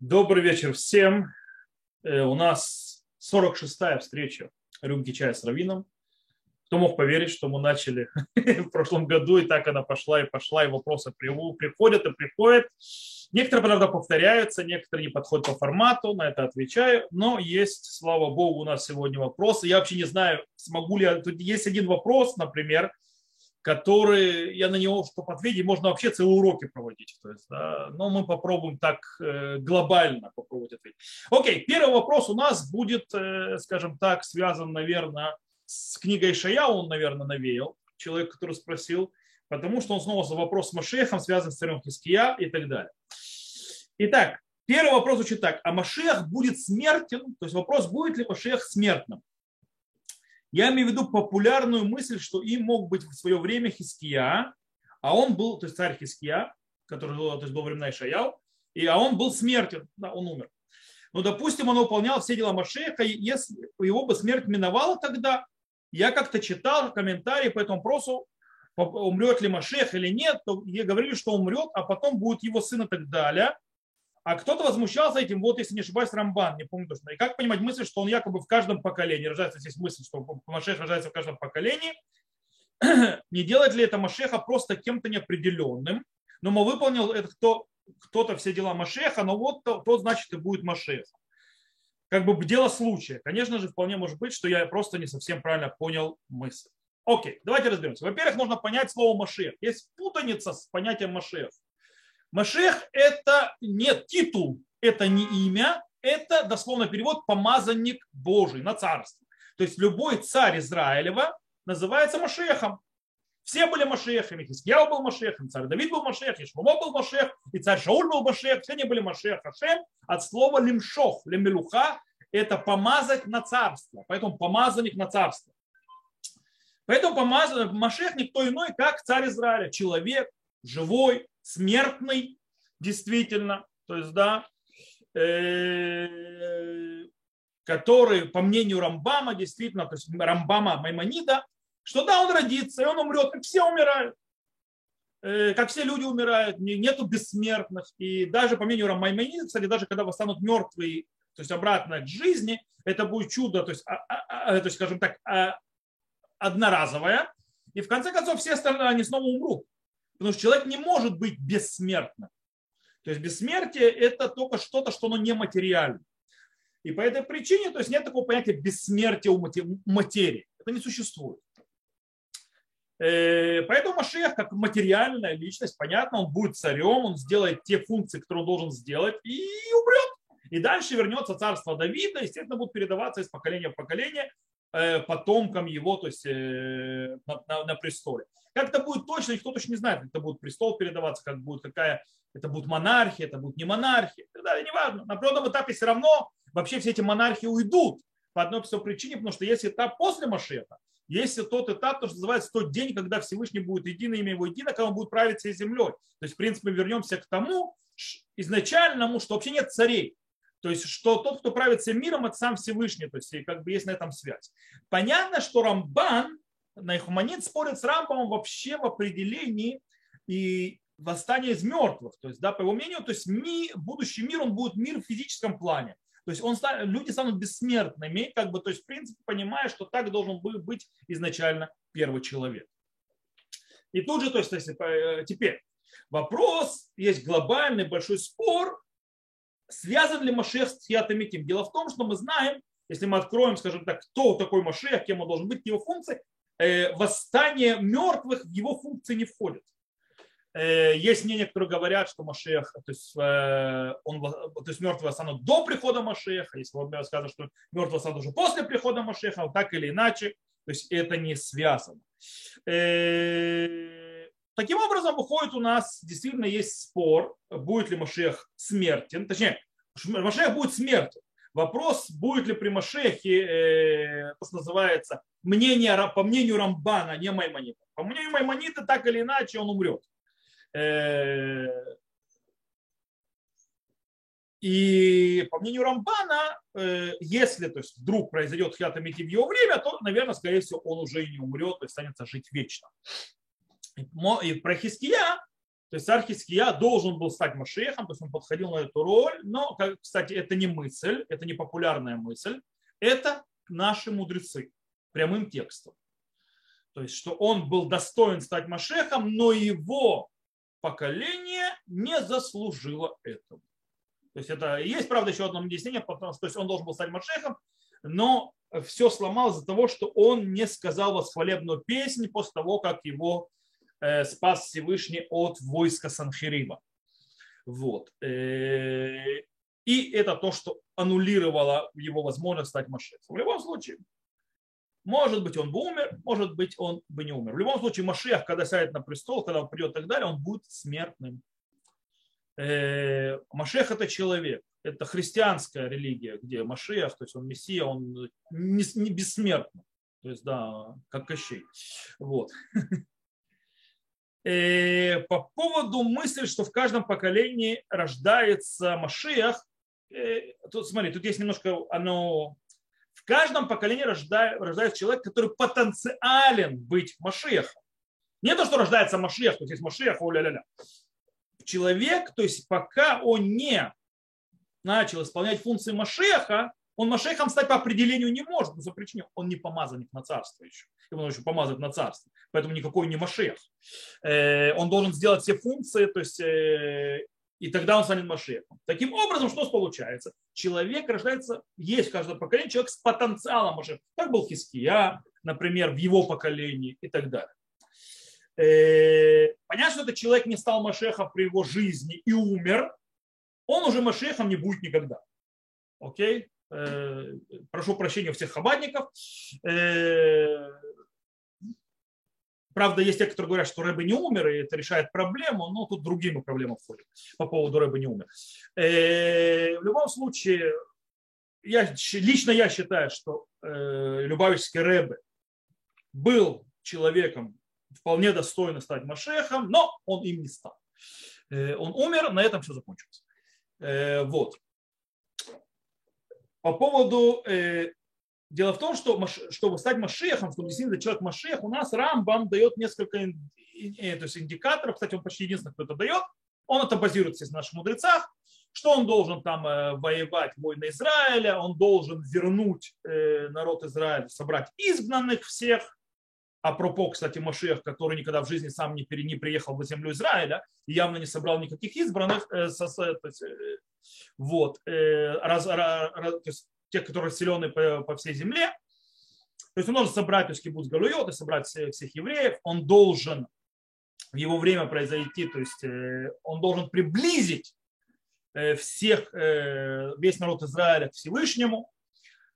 Добрый вечер всем. Э, у нас 46-я встреча рюмки чая с Равином. Кто мог поверить, что мы начали в прошлом году, и так она пошла и пошла, и вопросы приходят и приходят. Некоторые, правда, повторяются, некоторые не подходят по формату, на это отвечаю. Но есть, слава богу, у нас сегодня вопросы. Я вообще не знаю, смогу ли. Тут есть один вопрос, например, который я на него, чтобы ответить, можно вообще целые уроки проводить. То есть, да, но мы попробуем так э, глобально попробовать ответить. Окей, первый вопрос у нас будет, э, скажем так, связан, наверное, с книгой Шая, он, наверное, навеял, человек, который спросил, потому что он снова за вопрос с Машехом связан с царем Хиския и так далее. Итак, первый вопрос звучит так. А Машех будет смертен? То есть вопрос, будет ли Машех смертным? Я имею в виду популярную мысль, что им мог быть в свое время Хиския, а он был, то есть царь Хиския, который то есть, был времена Ишаял, и, а он был смертен, да, он умер. Но, допустим, он выполнял все дела Машеха, и если его бы смерть миновала тогда, я как-то читал комментарии по этому вопросу, умрет ли Машех или нет, то говорили, что умрет, а потом будет его сын и так далее. А кто-то возмущался этим, вот если не ошибаюсь, Рамбан, не помню точно. И как понимать мысль, что он якобы в каждом поколении, рождается здесь мысль, что Машех рождается в каждом поколении, не делает ли это Машеха просто кем-то неопределенным, но мы выполнил это кто, кто-то все дела Машеха, но вот то, то значит и будет Машех. Как бы дело случая. Конечно же, вполне может быть, что я просто не совсем правильно понял мысль. Окей, давайте разберемся. Во-первых, нужно понять слово Машех. Есть путаница с понятием Машех. Машех – это не титул, это не имя, это дословно перевод «помазанник Божий» на царство. То есть любой царь Израилева называется Машехом. Все были Машехами. Хискияу был Машехом, царь Давид был Машех, и Шломо был Машех, и царь Шауль был Машех. Все они были Машех Хашем от слова лимшох, лемелуха – это помазать на царство. Поэтому помазанник на царство. Поэтому помазанник, Машех никто иной, как царь Израиля, человек, живой, смертный, действительно, то есть, да, э, который, по мнению Рамбама, действительно, то есть Рамбама Маймонида, что да, он родится, и он умрет, как все умирают, э, как все люди умирают, нету бессмертных. И даже по мнению Маймонида, кстати, даже когда восстанут мертвые, то есть обратно к жизни, это будет чудо, то есть, а, а, а, то есть скажем так, одноразовое. И в конце концов все остальные, они снова умрут. Потому что человек не может быть бессмертным. То есть бессмертие – это только что-то, что оно нематериально. И по этой причине то есть нет такого понятия бессмертия у материи. Это не существует. Э, поэтому Машех, как материальная личность, понятно, он будет царем, он сделает те функции, которые он должен сделать, и умрет. И дальше вернется царство Давида, естественно, будет передаваться из поколения в поколение э, потомкам его, то есть э, на, на, на престоле. Как это будет точно, никто точно не знает, как это будет престол передаваться, как будет какая, это будет монархия, это будет не монархия, и так далее, неважно. На определенном этапе все равно вообще все эти монархии уйдут по одной простой причине, потому что есть этап после Машеха, есть тот этап, то, что называется тот день, когда Всевышний будет едино, имя его едино, когда он будет править всей землей. То есть, в принципе, мы вернемся к тому изначальному, что вообще нет царей. То есть, что тот, кто правит всем миром, это сам Всевышний. То есть, как бы есть на этом связь. Понятно, что Рамбан Найхуманит спорит с Рамбамом вообще в определении и восстания из мертвых. То есть, да, по его мнению, то есть ми, будущий мир, он будет мир в физическом плане. То есть он, люди станут бессмертными, как бы, то есть, в принципе, понимая, что так должен был быть изначально первый человек. И тут же, то есть, э, теперь вопрос, есть глобальный большой спор, связан ли Машех с Хиатамитим. Дело в том, что мы знаем, если мы откроем, скажем так, кто такой Машех, кем он должен быть, его функции, восстание мертвых в его функции не входит. Э, есть мнения, которые говорят, что Машех, то есть, э, он, то есть мертвые восстанут до прихода Машеха, если вот сказано, что мертвые восстанут уже после прихода Машеха, вот так или иначе, то есть это не связано. Таким образом, выходит у нас, действительно есть спор, будет ли Машех смертен, точнее, Машех будет смертен. Вопрос, будет ли при Машехе, э, что называется, мнение, по мнению Рамбана, не Маймонита. По мнению Маймонита, так или иначе, он умрет. Э, и по мнению Рамбана, э, если то есть, вдруг произойдет хиатамити в его время, то, наверное, скорее всего, он уже и не умрет, то есть останется жить вечно. И про Хиския То есть царь Хиския должен был стать Машехом, то есть он подходил на эту роль, но, кстати, это не мысль, это не популярная мысль, это наши мудрецы прямым текстом. То есть, что он был достоин стать Машехом, но его поколение не заслужило этого. То есть это есть, правда, еще одно объяснение, потому что то есть он должен был стать Машехом, но все сломалось из-за того, что он не сказал восхвалебную песнь после того, как его спас Всевышний от войска Санхириба. Вот. Э, и это то, что аннулировало его возможность стать Машехом. В любом случае, может быть, он бы умер, может быть, он бы не умер. В любом случае, Машех, когда сядет на престол, когда он придет и так далее, он будет смертным. Э, Машех – это человек. Это христианская религия, где Машех, то есть он Мессия, он не бессмертный. То есть, да, как Кощей. Вот. Э, по поводу мысли, что в каждом поколении рождается Машех, э, тут смотри, тут есть немножко оно в каждом поколении рождается человек, который потенциален быть Машехом. Не то, что рождается Машех, то есть есть Машех, о ля ля ля Человек, то есть пока он не начал исполнять функции Машеха, он Машехом стать по определению не может, по причине он не помазанник на царство еще. Его нужно еще помазать на царство. Поэтому никакой не Машех. Э, он должен сделать все функции, то есть э, и тогда он станет Машехом. Таким образом, что получается? Человек рождается, есть в каждом поколении человек с потенциалом Машеха. Так был Хиския, например, в его поколении и так далее. Э, понятно, что этот человек не стал Машехом при его жизни и умер, он уже Машехом не будет никогда. Окей? Э, прошу прощения у всех хабадников. Э, Правда, есть те, которые говорят, что Рэбе не умер, и это решает проблему, но тут другими проблемы входят по поводу Рэбе не умер. Э, в любом случае, я, лично я считаю, что Любавический Рэбе был человеком вполне достойно стать Машехом, но он им не стал. Он умер, на этом все закончилось. Вот. По поводу Дело в том, что чтобы стать Машехом, чтобы действительно человек Машех, у нас Рамбам дает несколько э, то есть индикаторов, кстати, он почти единственный, кто это дает. Он это базируется в наших мудрецах, что он должен там э, воевать войны Израиля, он должен вернуть э, народ Израиля, собрать изгнанных всех, а пропо, кстати, Машех, который никогда в жизни сам не, пере, не приехал в землю Израиля и явно не собрал никаких избранных, э, со, то есть, э, вот, э, раз, раз, то есть тех, которые расселены по, по всей земле. То есть он должен собрать то есть, кибуц Галуйот и собрать всех, всех евреев. Он должен в его время произойти, то есть э, он должен приблизить э, всех, весь народ Израиля к Всевышнему.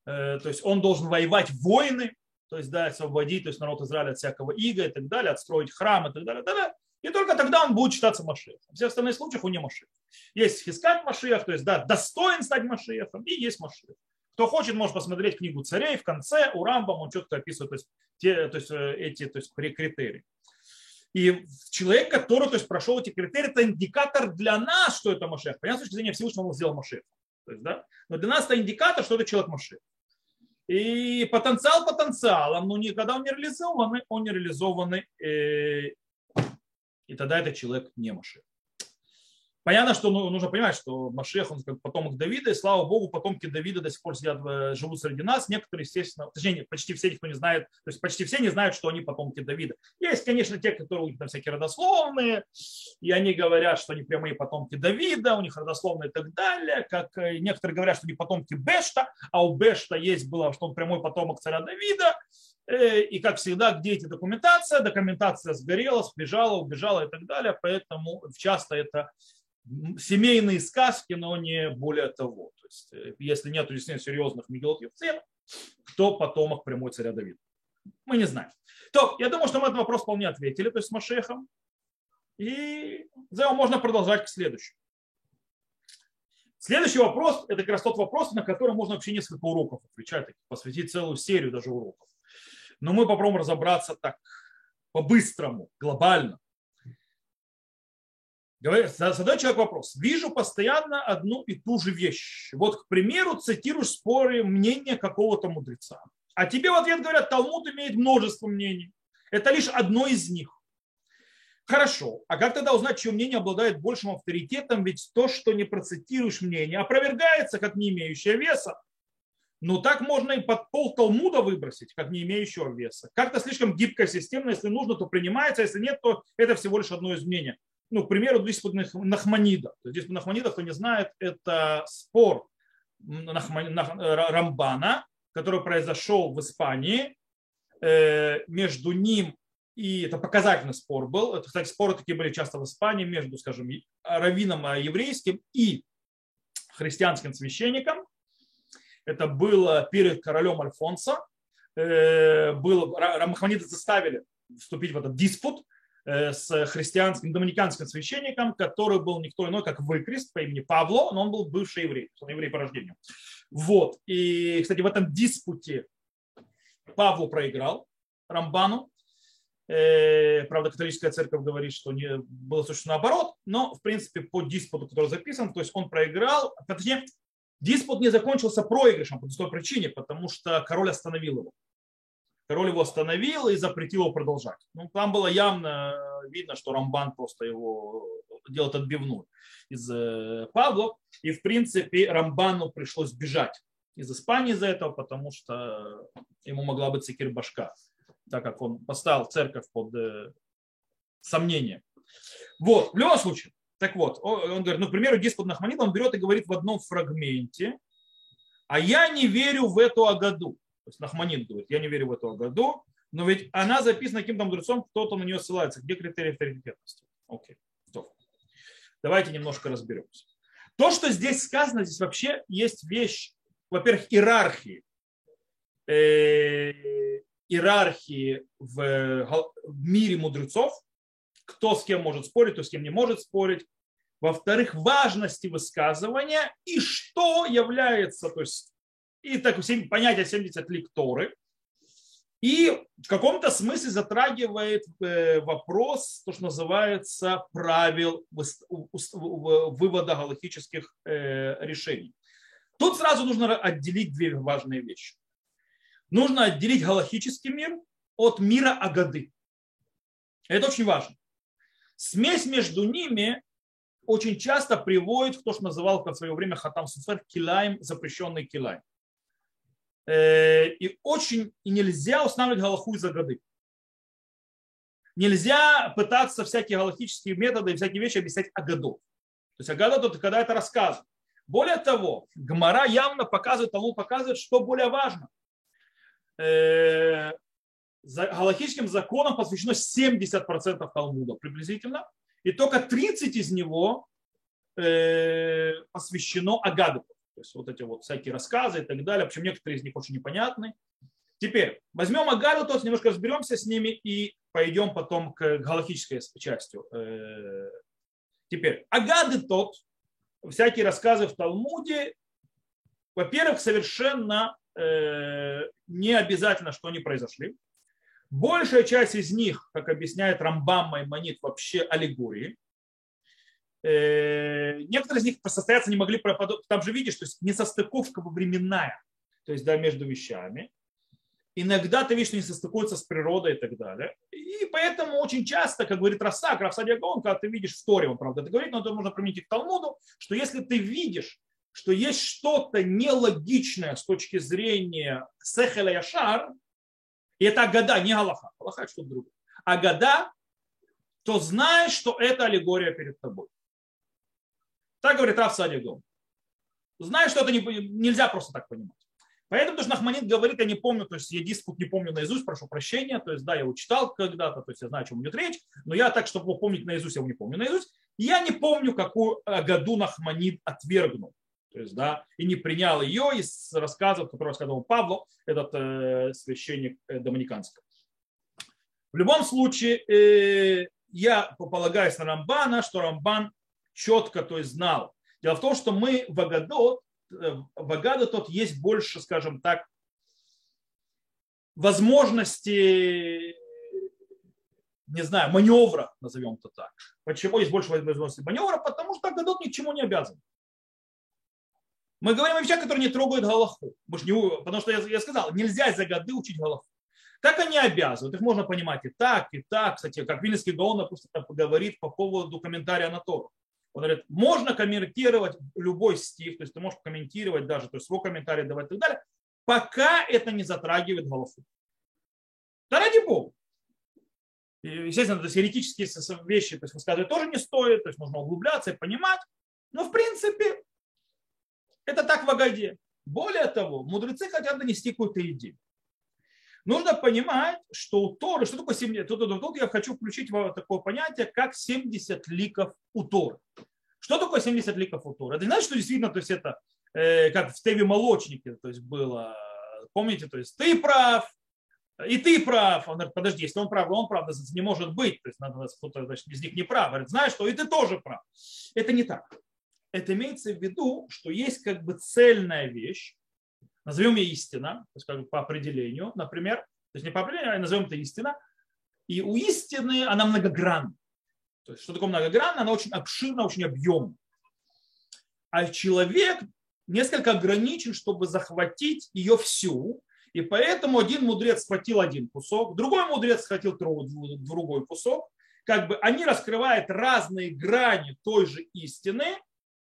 То есть он должен воевать войны, то есть да, освободить то есть народ Израиля от всякого ига и так далее, отстроить храм и так далее. И, так далее. И только тогда он будет считаться Машехом. В всех остальных случаях он не Машех. Есть Хискат Машех, то есть да, достоин стать Машехом, и есть Машех. Кто хочет, может посмотреть книгу царей. В конце у Рамбам он четко описывает то есть, те, то есть, э, эти то есть, критерии. И человек, который то есть, прошел эти критерии, это индикатор для нас, что это Машех. Понятно, с точки зрения Всевышнего он сделал Машех. То есть, да? Но для нас это индикатор, что это человек Машех. И потенциал потенциалом, но никогда он не реализованный, он не реализованный, э, и тогда этот человек не Машех. Понятно, что ну, нужно понимать, что Машех, он как потомок Давида, и слава Богу, потомки Давида до сих пор сидят, э, живут среди нас. Некоторые, естественно, точнее, почти все, никто не знает, то есть почти все не знают, что они потомки Давида. Есть, конечно, те, которые у них там всякие родословные, и они говорят, что они прямые потомки Давида, у них родословные и так далее, как э, некоторые говорят, что они потомки Бешта, а у Бешта есть было, что он прямой потомок царя Давида, и как всегда, где эти документация? Документация сгорела, сбежала, убежала и так далее. Поэтому часто это семейные сказки, но не более того. То есть, э, если нет действительно серьезных Мегилот кто потомок прямой царя Давида? Мы не знаем. То, я думаю, что мы этот вопрос вполне ответили, то есть с Машехом. И за его можно продолжать к следующему. Следующий вопрос, это как раз тот вопрос, на который можно вообще несколько уроков отвечать, посвятить целую серию даже уроков. Но мы попробуем разобраться так, по-быстрому, глобально задает человек вопрос. Вижу постоянно одну и ту же вещь. Вот, к примеру, цитируешь споры мнения какого-то мудреца. А тебе в ответ говорят, Талмуд имеет множество мнений. Это лишь одно из них. Хорошо. А как тогда узнать, чье мнение обладает большим авторитетом? Ведь то, что не процитируешь мнение, опровергается как не имеющее веса. Ну так можно и под пол Талмуда выбросить, как не имеющего веса. Как-то слишком гибкая система, если нужно, то принимается, а если нет, то это всего лишь одно из мнений. Ну, к примеру, здесь Нахманида. Здесь Нахманида, кто не знает, это спор Рамбана, который произошел в Испании э, между ним и это показательный спор был. Это, кстати, споры такие были часто в Испании между, скажем, раввином еврейским и христианским священником. Это было перед королем Альфонсо. Э, было, Рамахманиды заставили вступить в этот диспут э, с христианским, доминиканским священником, который был никто иной, как выкрест по имени Павло, но он был бывший еврей, он еврей по рождению. Вот. И, кстати, в этом диспуте Павлу проиграл Рамбану, Э, правда, католическая церковь говорит, что не, было существенно наоборот, но, в принципе, по диспуту, который записан, то есть он проиграл, точнее, диспут не закончился проигрышем по той причине, потому что король остановил его. Король его остановил и запретил его продолжать. Ну, там было явно видно, что Рамбан просто его делает отбивную из э, Павла. И, в принципе, Рамбану пришлось бежать из Испании из-за этого, потому что ему могла быть секир башка так как он поставил церковь под э, сомнение. Вот, в любом случае. Так вот, он говорит, ну, к примеру, диспут Нахманит, он берет и говорит в одном фрагменте, а я не верю в эту Агаду. То есть Нахманит говорит, я не верю в эту Агаду, но ведь она записана каким-то мудрецом, кто-то на нее ссылается. Где критерий авторитетности? Окей, стоп. Давайте немножко разберемся. То, что здесь сказано, здесь вообще есть вещь, во-первых, иерархии. Э, иерархии в, в мире мудрецов, кто с кем может спорить, кто с кем не может спорить. Во-вторых, важности высказывания и что является, то есть, и так понятие 70 лекторы. И в каком-то смысле затрагивает э, вопрос, то, что называется правил вывода галактических э, решений. Тут сразу нужно отделить две важные вещи нужно отделить галахический мир от мира Агады. Это очень важно. Смесь между ними очень часто приводит к тому, что называл в свое время Хатам Суфер килаем, запрещенный килаем. Э, и очень и нельзя устанавливать галаху из Агады. Нельзя пытаться всякие галактические методы и всякие вещи объяснять Агаду. То есть Агада это когда это рассказывает. Более того, Гмара явно показывает, тому показывает, что более важно – э, галактическим законам посвящено 70% Талмуда приблизительно, и только 30 из него э, посвящено Агаду. То есть вот эти вот всякие рассказы и так далее, причем некоторые из них очень непонятны. Теперь возьмем Агаду, то есть немножко разберемся с ними и пойдем потом к галактической части. Э, теперь, Агады тот, всякие рассказы в Талмуде, во-первых, совершенно Э, не обязательно, что они произошли. Большая часть из них, как объясняет Рамбам Маймонит, вообще аллегории. Э, некоторые из них состояться не могли, там же видишь, то есть несостыковка временная, то есть да, между вещами. Иногда ты видишь, что не состыкуются с природой и так далее. И поэтому очень часто, как говорит Расак, Рафсадия Гаон, когда ты видишь Торе, он правда это говорит, но это можно применить к Талмуду, что если ты видишь что есть что-то нелогичное с точки зрения Сехеля Яшар, и это Агада, не Аллаха, Аллаха что-то другое. Агада, то знаешь, что это аллегория перед тобой. Так говорит Раф Садигом. Знаешь, что это не, нельзя просто так понимать. Поэтому, потому Нахманит говорит, я не помню, то есть я диспут не помню наизусть, прошу прощения, то есть да, я его читал когда-то, то есть я знаю, о чем идет речь, но я так, чтобы помнить наизусть, я его не помню наизусть. Я не помню, какую году Нахманит отвергнул. То есть, да, и не принял ее из рассказов, которые рассказывал Павло, этот э, священник э, доминиканский. В любом случае, э, я полагаюсь на Рамбана, что Рамбан четко то есть, знал. Дело в том, что мы в Агадот, э, в Агадот тот есть больше, скажем так, возможности, не знаю, маневра, назовем это так. Почему есть больше возможности маневра? Потому что Агадот ни к чему не обязан. Мы говорим о вещах, которые не трогают Галаху. Потому что я, сказал, нельзя за годы учить Галаху. Так они обязывают. Их можно понимать и так, и так. Кстати, как Вильнинский Гаон, допустим, говорит по поводу комментария на Тору. Он говорит, можно комментировать любой стих, то есть ты можешь комментировать даже, то есть свой комментарий давать и так далее, пока это не затрагивает Галаху. Да ради Бога. Естественно, то есть еретические вещи то есть, высказывать тоже не стоит, то есть нужно углубляться и понимать. Но в принципе это так в Агаде. Более того, мудрецы хотят донести какую-то идею. Нужно понимать, что у Торы, что такое 70, тут, тут, тут я хочу включить такое понятие, как 70 ликов у Торы. Что такое 70 ликов у Торы? Это не значит, что действительно, то есть это э, как в Теве Молочнике, то есть было, помните, то есть ты прав, и ты прав. Он говорит, подожди, если он прав, он прав, не может быть. То есть надо кто-то значит, из них не прав. Говорит, знаешь что, и ты тоже прав. Это не так. Это имеется в виду, что есть как бы цельная вещь, назовем ее истина, то есть как бы по определению, например, то есть не по определению, а назовем это истина, и у истины она многогранна. То есть что такое многогранна? Она очень обширна, очень объемна. А человек несколько ограничен, чтобы захватить ее всю, и поэтому один мудрец схватил один кусок, другой мудрец схватил другой кусок. Как бы они раскрывают разные грани той же истины.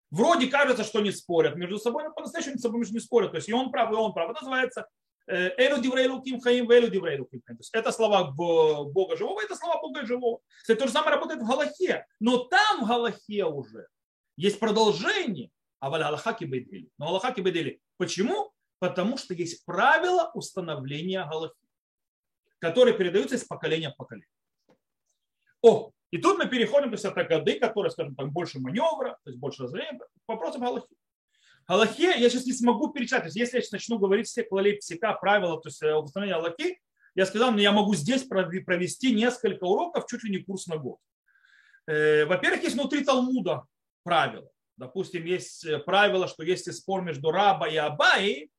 Вроде кажется, что не спорят между собой, но по-настоящему между собой не спорят. То есть и он прав, и он прав. Это называется э, Элю диврейлу ким хаим, велю диврейлу ким хаим. То есть это слова Бога живого, это слова Бога живого. Кстати, то же самое работает в Галахе. Но там в Галахе уже есть продолжение. А в Аллаха кибедели. Но Аллаха кибедели. Почему? Потому что есть правила установления Галахи, которые передаются из поколения в поколение. О, и тут мы переходим, то есть от годы, которые, скажем так, больше маневра, то есть больше разделения, к вопросам Галахи. Галахе я сейчас не смогу перечислять. То есть если я сейчас начну говорить все клалей псика, правила, то есть э, установления Галахи, я сказал, но я могу здесь провести несколько уроков, чуть ли не курс на год. Э, во-первых, есть внутри Талмуда правила. Допустим, есть э, правило, что если спор между раба и абай,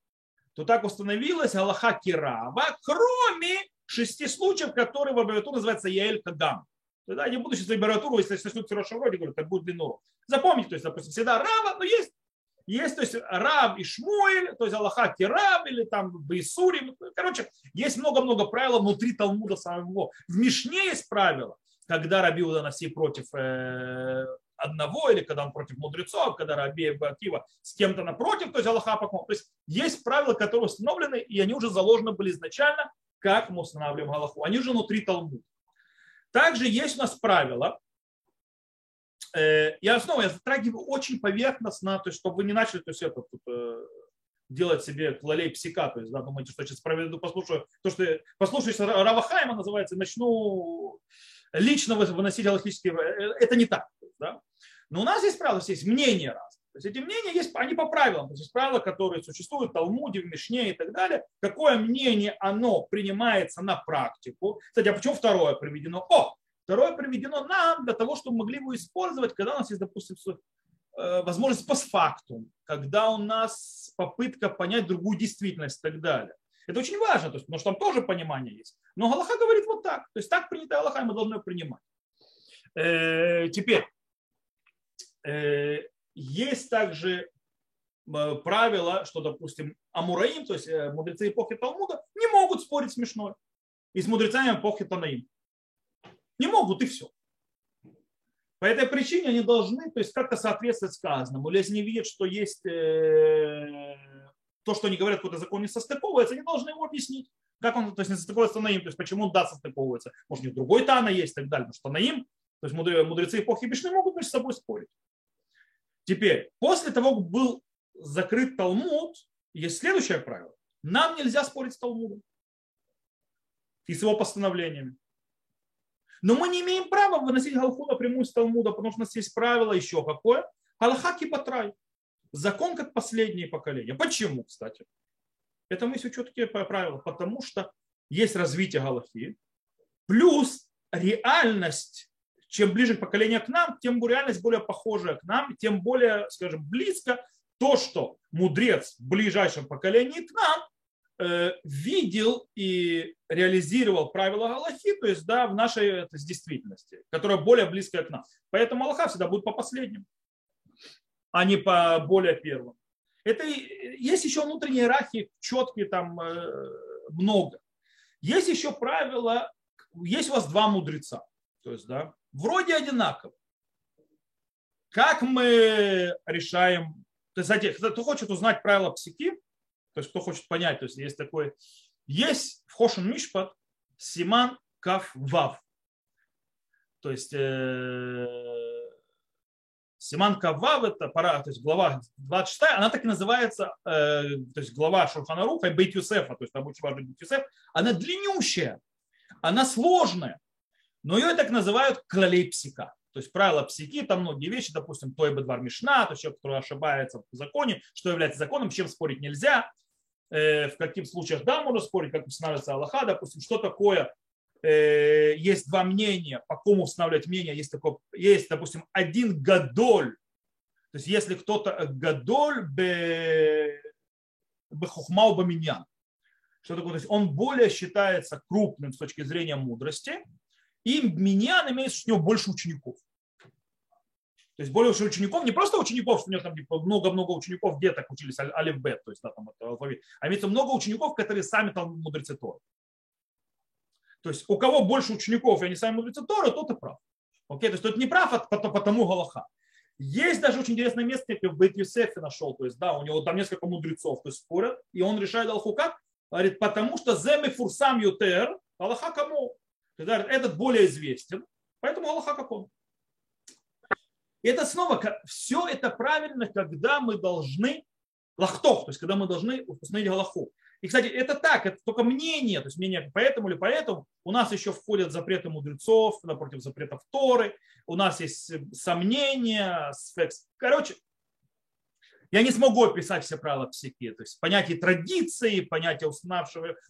то так установилось Аллаха Кираба, кроме шести случаев, которые в аббревиатуре называются Яэль Кадам. Тогда я не буду сейчас аббревиатуру, если начнут в хорошем роде, говорю, это будет длину. Запомните, то есть, допустим, всегда Рава, но есть есть, то есть Раб и Шмуэль, то есть Аллаха Кираб или там Бейсури. Короче, есть много-много правил внутри Талмуда самого. В Мишне есть правила, когда Раби Уданоси против э, одного, или когда он против мудрецов, когда Раби Акива с кем-то напротив, то есть Аллаха То есть есть правила, которые установлены, и они уже заложены были изначально, как мы устанавливаем Аллаху. Они уже внутри Талмуда. Также есть у нас правила, э, я снова я затрагиваю очень поверхностно, то есть, чтобы вы не начали то есть, это, тут, э, делать себе клалей псика, то есть, да, думаете, что сейчас проведу, послушаю, то, что послушаюсь Равахайма называется, начну лично выносить галактические, э, это не так. Да? Но у нас есть правила, есть мнения разные. То есть эти мнения есть, они по правилам. То есть правила, которые существуют в Талмуде, в Мишне и так далее. Какое мнение оно принимается на практику. Кстати, а почему второе приведено? О, второе приведено нам для того, чтобы могли его использовать, когда у нас есть, допустим, э, возможность постфактум, когда у нас попытка понять другую действительность и так далее. Это очень важно, то есть, потому что там тоже понимание есть. Но Галаха говорит вот так. То есть так принято Галаха, и мы должны принимать. Э, теперь, э, есть также э, правило, что, допустим, Амураим, то есть мудрецы эпохи Талмуда, не могут спорить смешно и с мудрецами эпохи Танаим. Не могут, и все. По этой причине они должны то есть, как-то соответствовать сказанному. Или если не видят, что есть то, что они говорят, какой-то закон не состыковывается, они должны его объяснить. Как он, то есть не состыковывается Танаим, то есть почему он да состыковывается. Может, у них другой Тана есть и так далее. Потому что Танаим, то есть мудрецы эпохи Бишны могут между собой спорить. Теперь, после того, как был закрыт Талмуд, есть следующее правило. Нам нельзя спорить с Талмудом и с его постановлениями. Но мы не имеем права выносить Галху напрямую с Талмуда, потому что у нас есть правило еще какое. Галаха кипатрай. Закон как последнее поколение. Почему, кстати? Это мы все четкие правила. Потому что есть развитие Галахи, плюс реальность, чем ближе к поколению к нам, тем реальность более похожая к нам, тем более, скажем, близко то, что мудрец в ближайшем поколении к нам э, видел и реализировал правила Галахи, то есть да, в нашей это, действительности, которая более близкая к нам. Поэтому Аллаха всегда будет по последнему а не по более первым. Это есть еще внутренние иерархии, четкие там э, много. Есть еще правило, есть у вас два мудреца, то есть, да, вроде одинаково. Как мы решаем, то есть, кто хочет узнать правила психи, то есть кто хочет понять, то есть есть такой, есть в Хошин Мишпат Симан Кав Вав. То есть э, Симан Кавав это пора, то есть глава 26, она так и называется, э, то есть глава Шурханаруха Бейт Юсефа, то есть там очень важный Бейт Юсеф, она длиннющая, она сложная, но ее так называют клалей. То есть правила психи, там многие вещи, допустим, той бедвар мишна, то есть человек, который ошибается в законе, что является законом, чем спорить нельзя, э, в каких случаях да, можно спорить, как устанавливается Аллаха, допустим, что такое, э, есть два мнения, по кому устанавливать мнение, есть, такое, есть допустим, один гадоль, то есть если кто-то гадоль бе, бе хухмау баминьян, что такое, то есть он более считается крупным с точки зрения мудрости, и миньян имеет у него больше учеников. То есть более учеников, не просто учеников, что у него там типа, много-много учеников деток учились алиф бет, то есть да, там, алфавит, а имеется много учеников, которые сами там мудрецы Торы. То есть у кого больше учеников, и они сами мудрецы Торы, тот и прав. Окей, то есть тот не прав, а потому Галаха. Есть даже очень интересное место, я в Бейт Юсефе нашел, то есть да, у него там несколько мудрецов, то есть спорят, и он решает Аллаху как? Говорит, потому что земы фурсам ютер, Аллаха кому? Этот более известен, поэтому Аллаха как он. И это снова, все это правильно, когда мы должны лахтов, то есть когда мы должны установить галаху. И, кстати, это так, это только мнение, то есть мнение поэтому или поэтому. У нас еще входят запреты мудрецов, напротив запретов Торы, у нас есть сомнения, короче, я не смогу описать все правила психи, то есть понятие традиции, понятие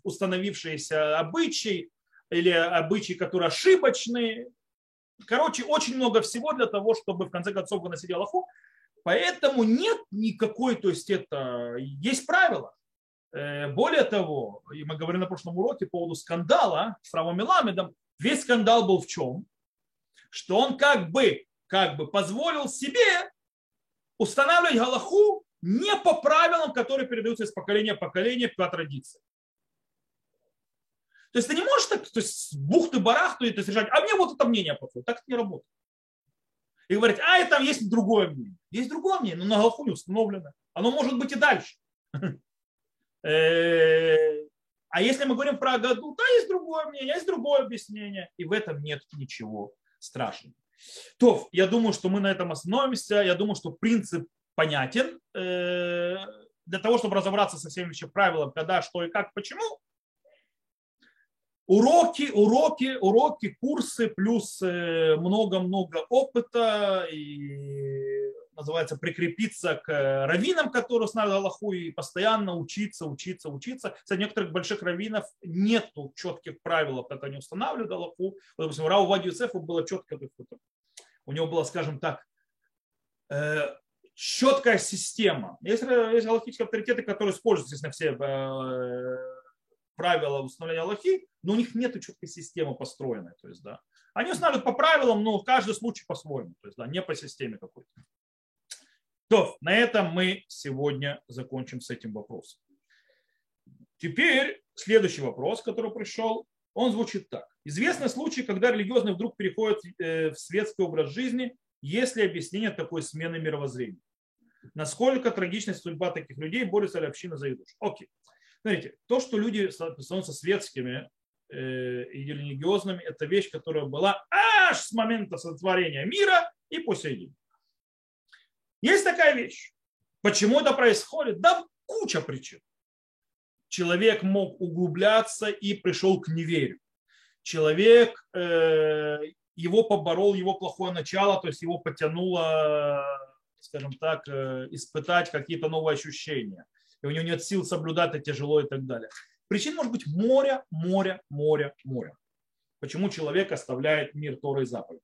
установившиеся обычаи или обычаи, которые ошибочные, Короче, очень много всего для того, чтобы в конце концов выносить Аллаху. Поэтому нет никакой, то есть это есть правила. Э, более того, и мы говорили на прошлом уроке по поводу скандала с Равом Меламедом, весь скандал был в чем? Что он как бы, как бы позволил себе устанавливать Галаху не по правилам, которые передаются из поколения в поколение по традиции. То есть ты не можешь так, то есть бухты-барахту и решать, а мне вот это мнение подходит. Так это не работает. И говорить, а там есть другое мнение. Есть другое мнение, но на Галаху не установлено. Оно может быть и дальше. Э, а если мы говорим про году, то есть другое мнение, есть другое объяснение. И в этом нет ничего страшного. То, я думаю, что мы на этом остановимся. Я думаю, что принцип понятен. Э, для того, чтобы разобраться со всеми еще правилами, когда, что и как, почему, Уроки, уроки, уроки, курсы, плюс э, много-много опыта и называется прикрепиться к раввинам, которые знают Аллаху, и постоянно учиться, учиться, учиться. Кстати, некоторых больших раввинов нет четких правил, как они устанавливают Аллаху. Вот, допустим, Рау Вади Юсефу было четко, у него была, скажем так, э, четкая система. Есть, есть галактические авторитеты, которые используются, естественно, все э, правила установления Аллахи, но у них нет четкой системы построенной. То есть, да. Они устанавливают по правилам, но каждый случай по-своему, то есть, да, не по системе какой-то. То, на этом мы сегодня закончим с этим вопросом. Теперь следующий вопрос, который пришел, он звучит так. Известны случаи, когда религиозный вдруг переходит э, в светский образ жизни, если объяснение такой смены мировоззрения. Насколько трагична судьба таких людей, борется ли община за их? Окей. Смотрите, то, что люди становятся светскими э, и религиозными, это вещь, которая была аж с момента сотворения мира и по сей день. Есть такая вещь. Почему это происходит? Да куча причин. Человек мог углубляться и пришел к неверию. Человек, э, его поборол его плохое начало, то есть его потянуло, скажем так, э, испытать какие-то новые ощущения и у него нет сил соблюдать, это тяжело и так далее. Причин может быть море, море, море, море. Почему человек оставляет мир Торы и заповедь?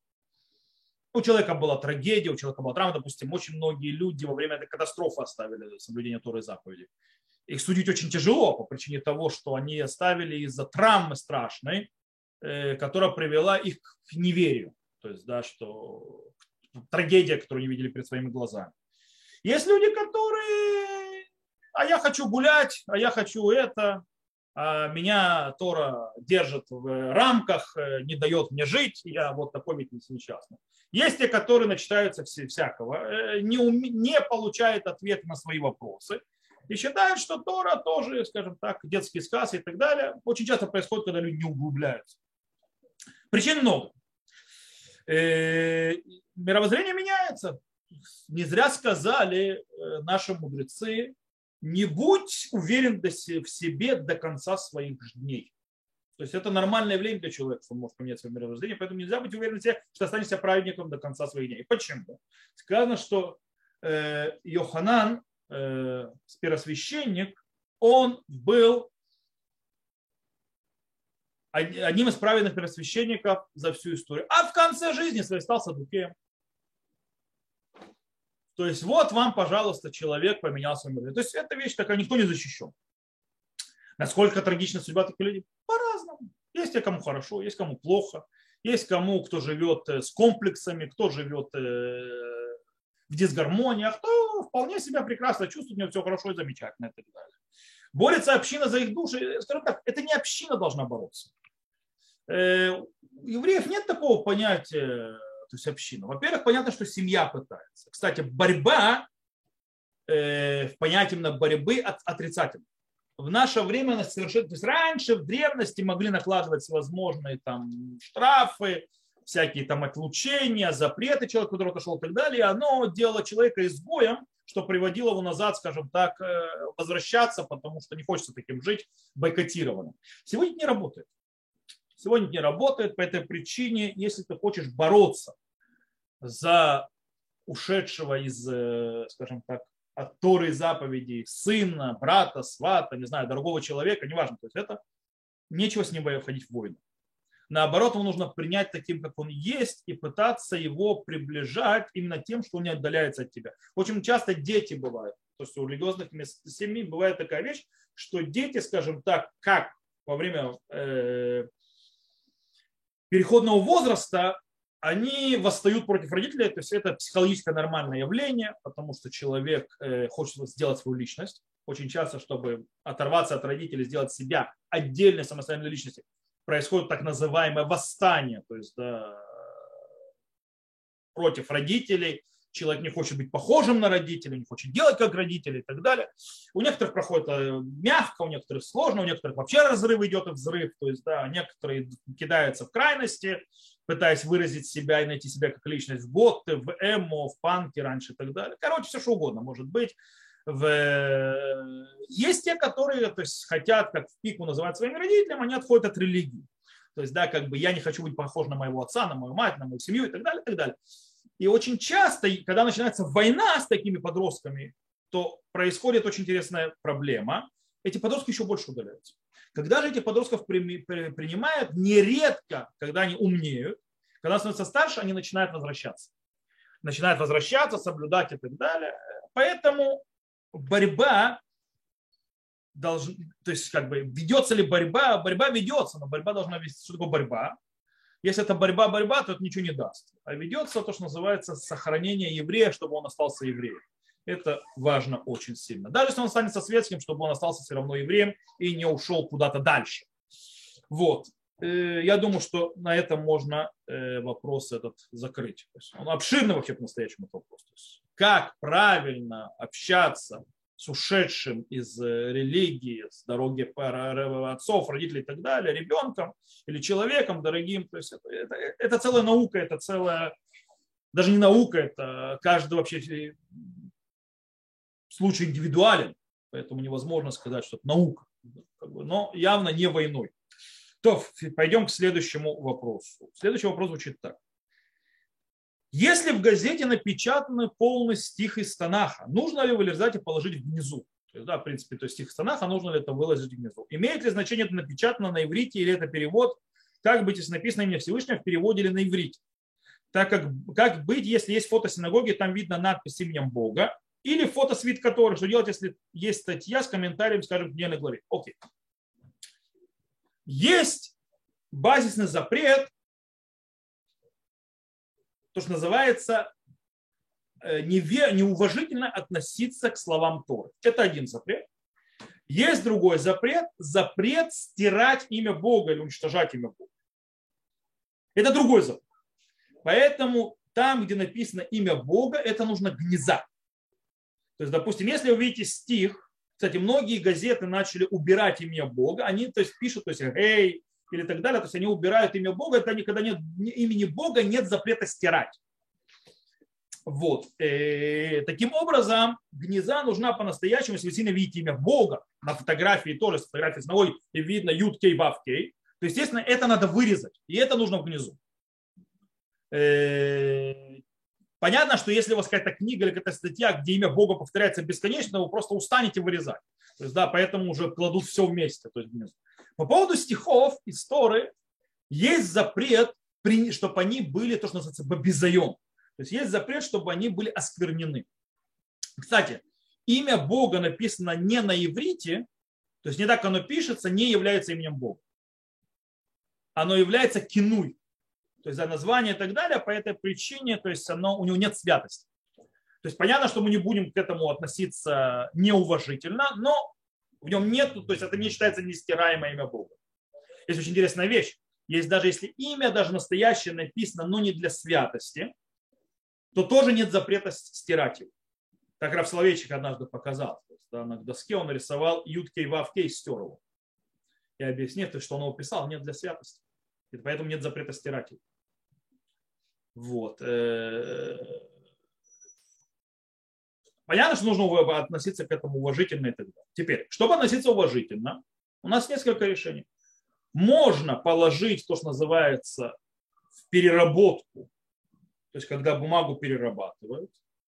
У человека была трагедия, у человека была травма. Допустим, очень многие люди во время этой катастрофы оставили соблюдение Торы и заповеди. Их судить очень тяжело по причине того, что они оставили из-за травмы страшной, э, которая привела их к неверию. То есть, да, что трагедия, которую они видели перед своими глазами. Есть люди, которые а я хочу гулять, а я хочу это. а меня Тора держит в рамках, э, не дает мне жить, я вот такой ведь несчастный. Есть те, которые начитаются всякого, э, не, не получают ответ на свои вопросы и считают, что Тора тоже, скажем так, детский сказ и так далее. Очень часто происходит, когда люди не углубляются. Причин много. Э, мировоззрение меняется. Не зря сказали наши мудрецы, не будь уверен в себе до конца своих дней. То есть это нормальное явление для человека, что он может поменять свое мировоззрение, поэтому нельзя быть уверенным в себе, что останешься праведником до конца своих дней. Почему? Сказано, что э, Йоханан, э, первосвященник, он был одним из праведных первосвященников за всю историю. А в конце жизни своей стал садукеем. То есть вот вам, пожалуйста, человек поменял свою мир. То есть эта вещь такая, никто не защищен. Насколько трагична судьба таких людей? По-разному. Есть те, кому хорошо, есть кому плохо, есть кому, кто живет э, с комплексами, кто живет э, в дисгармонии, а кто вполне себя прекрасно чувствует, у него все хорошо и замечательно и так далее. Борется община за их души. Скажем так, это не община должна бороться. Э, у евреев нет такого понятия то есть общину. Во-первых, понятно, что семья пытается. Кстати, борьба э, в понятии именно борьбы от, отрицательна. В наше время она совершенно... То есть раньше в древности могли накладывать всевозможные там штрафы, всякие там отлучения, запреты человека, который отошел и так далее. И оно делало человека изгоем, что приводило его назад, скажем так, э, возвращаться, потому что не хочется таким жить, бойкотированным. Сегодня не работает. Сегодня не работает по этой причине, если ты хочешь бороться за ушедшего из, э, скажем так, от Торы заповедей сына, брата, свата, не знаю, другого человека, неважно, то есть это нечего с ним входить в войну. Наоборот, ему нужно принять таким, как он есть, и пытаться его приближать именно тем, что он не отдаляется от тебя. Очень часто дети бывают. То есть у религиозных семей бывает такая вещь, что дети, скажем так, как во время э, переходного возраста они восстают против родителей, то есть это психологическое нормальное явление, потому что человек э, хочет сделать свою личность. Очень часто, чтобы оторваться от родителей, сделать себя отдельной самостоятельной личностью, происходит так называемое восстание, то есть да, против родителей, человек не хочет быть похожим на родителей, не хочет делать как родители и так далее. У некоторых проходит э, мягко, у некоторых сложно, у некоторых вообще разрыв идет и взрыв, то есть да, некоторые кидаются в крайности, пытаясь выразить себя и найти себя как личность в готте, в эмо, в панке раньше и так далее. Короче, все что угодно может быть. В... Есть те, которые то есть, хотят, как в пику называть своими родителями, они отходят от религии. То есть, да, как бы я не хочу быть похож на моего отца, на мою мать, на мою семью и так далее, и так далее. И очень часто, когда начинается война с такими подростками, то происходит очень интересная проблема. Эти подростки еще больше удаляются. Когда же этих подростков принимают, нередко, когда они умнеют, когда становятся старше, они начинают возвращаться. Начинают возвращаться, соблюдать и так далее. Поэтому борьба должна, то есть как бы ведется ли борьба, борьба ведется, но борьба должна вести, что такое борьба? Если это борьба-борьба, то это ничего не даст. А ведется то, что называется сохранение еврея, чтобы он остался евреем. Это важно очень сильно. Даже если он останется светским, чтобы он остался все равно евреем и не ушел куда-то дальше. Вот. Э, я думаю, что на этом можно э, вопрос этот закрыть. Он обширный вообще по-настоящему вопрос. Как правильно общаться с ушедшим из э, религии, с дороги отцов, родителей и так далее, ребенком или человеком дорогим. То есть это, это, это целая наука, это целая, даже не наука, это каждый вообще случай индивидуален, поэтому невозможно сказать, что это наука, но явно не войной. То, пойдем к следующему вопросу. Следующий вопрос звучит так. Если в газете напечатаны полный стих из Танаха, нужно ли вылезать и положить внизу? То есть, да, в принципе, то есть стих из Танаха, нужно ли это выложить внизу? Имеет ли значение это напечатано на иврите или это перевод? Как быть, если написано имя Всевышнего в переводе или на иврите? Так как, как быть, если есть фото синагоги, там видно надпись именем Бога, или фото свит который, что делать, если есть статья с комментарием, скажем, в недельной главе. Окей. Есть базисный запрет то, что называется э, неуважительно относиться к словам Торы. Это один запрет. Есть другой запрет, запрет стирать имя Бога или уничтожать имя Бога. Это другой запрет. Поэтому там, где написано имя Бога, это нужно гнеза. То есть, допустим, если вы видите стих, кстати, многие газеты начали убирать имя Бога, они то есть, пишут, то есть, «Эй» или так далее, то есть они убирают имя Бога, это никогда нет имени Бога, нет запрета стирать. Вот. Э, таким образом, гнеза нужна по-настоящему, если вы сильно видите имя Бога, на фотографии тоже, с фотографии с ногой, видно Юд Кей Бав Кей, то, естественно, это надо вырезать, и это нужно в гнезу. Э, понятно, что если у вас какая-то книга или какая-то статья, где имя Бога повторяется бесконечно, вы просто устанете вырезать. То есть, да, поэтому уже кладут все вместе. То есть, По поводу стихов, истории, есть запрет, чтобы они были то, что называется бабизаем. То есть есть запрет, чтобы они были осквернены. Кстати, имя Бога написано не на иврите, то есть не так оно пишется, не является именем Бога. Оно является кинуй, то есть за название и так далее, по этой причине, то есть оно, у него нет святости. То есть понятно, что мы не будем к этому относиться неуважительно, но в нем нет, то есть это не считается нестираемое имя Бога. Есть очень интересная вещь. Есть даже если имя даже настоящее написано, но не для святости, то тоже нет запрета стирать его. Так Раф однажды показал. То есть, да, на доске он нарисовал Юткей Вавкей, стер его. И объяснив, что он его писал, нет для святости. И поэтому нет запрета стирать его. Вот. Э, понятно, что нужно относиться к этому уважительно и так далее. Теперь, чтобы относиться уважительно, у нас несколько решений. Можно положить то, что называется в переработку, то есть когда бумагу перерабатывают,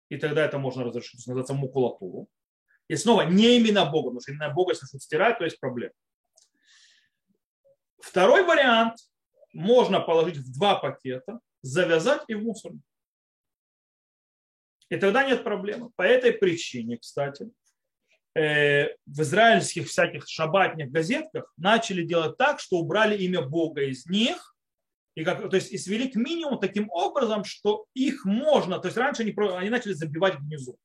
и тогда это можно разрешить, что называется макулатуру. И снова не именно Бога, потому что именно Бога, если стирать, то есть проблема. Второй вариант можно положить в два пакета, завязать и в мусорник. И тогда нет проблемы. По этой причине, кстати, э, в израильских всяких шабатных газетках начали делать так, что убрали имя Бога из них, и как, то есть и свели к минимуму таким образом, что их можно, то есть раньше они, они начали забивать внизу.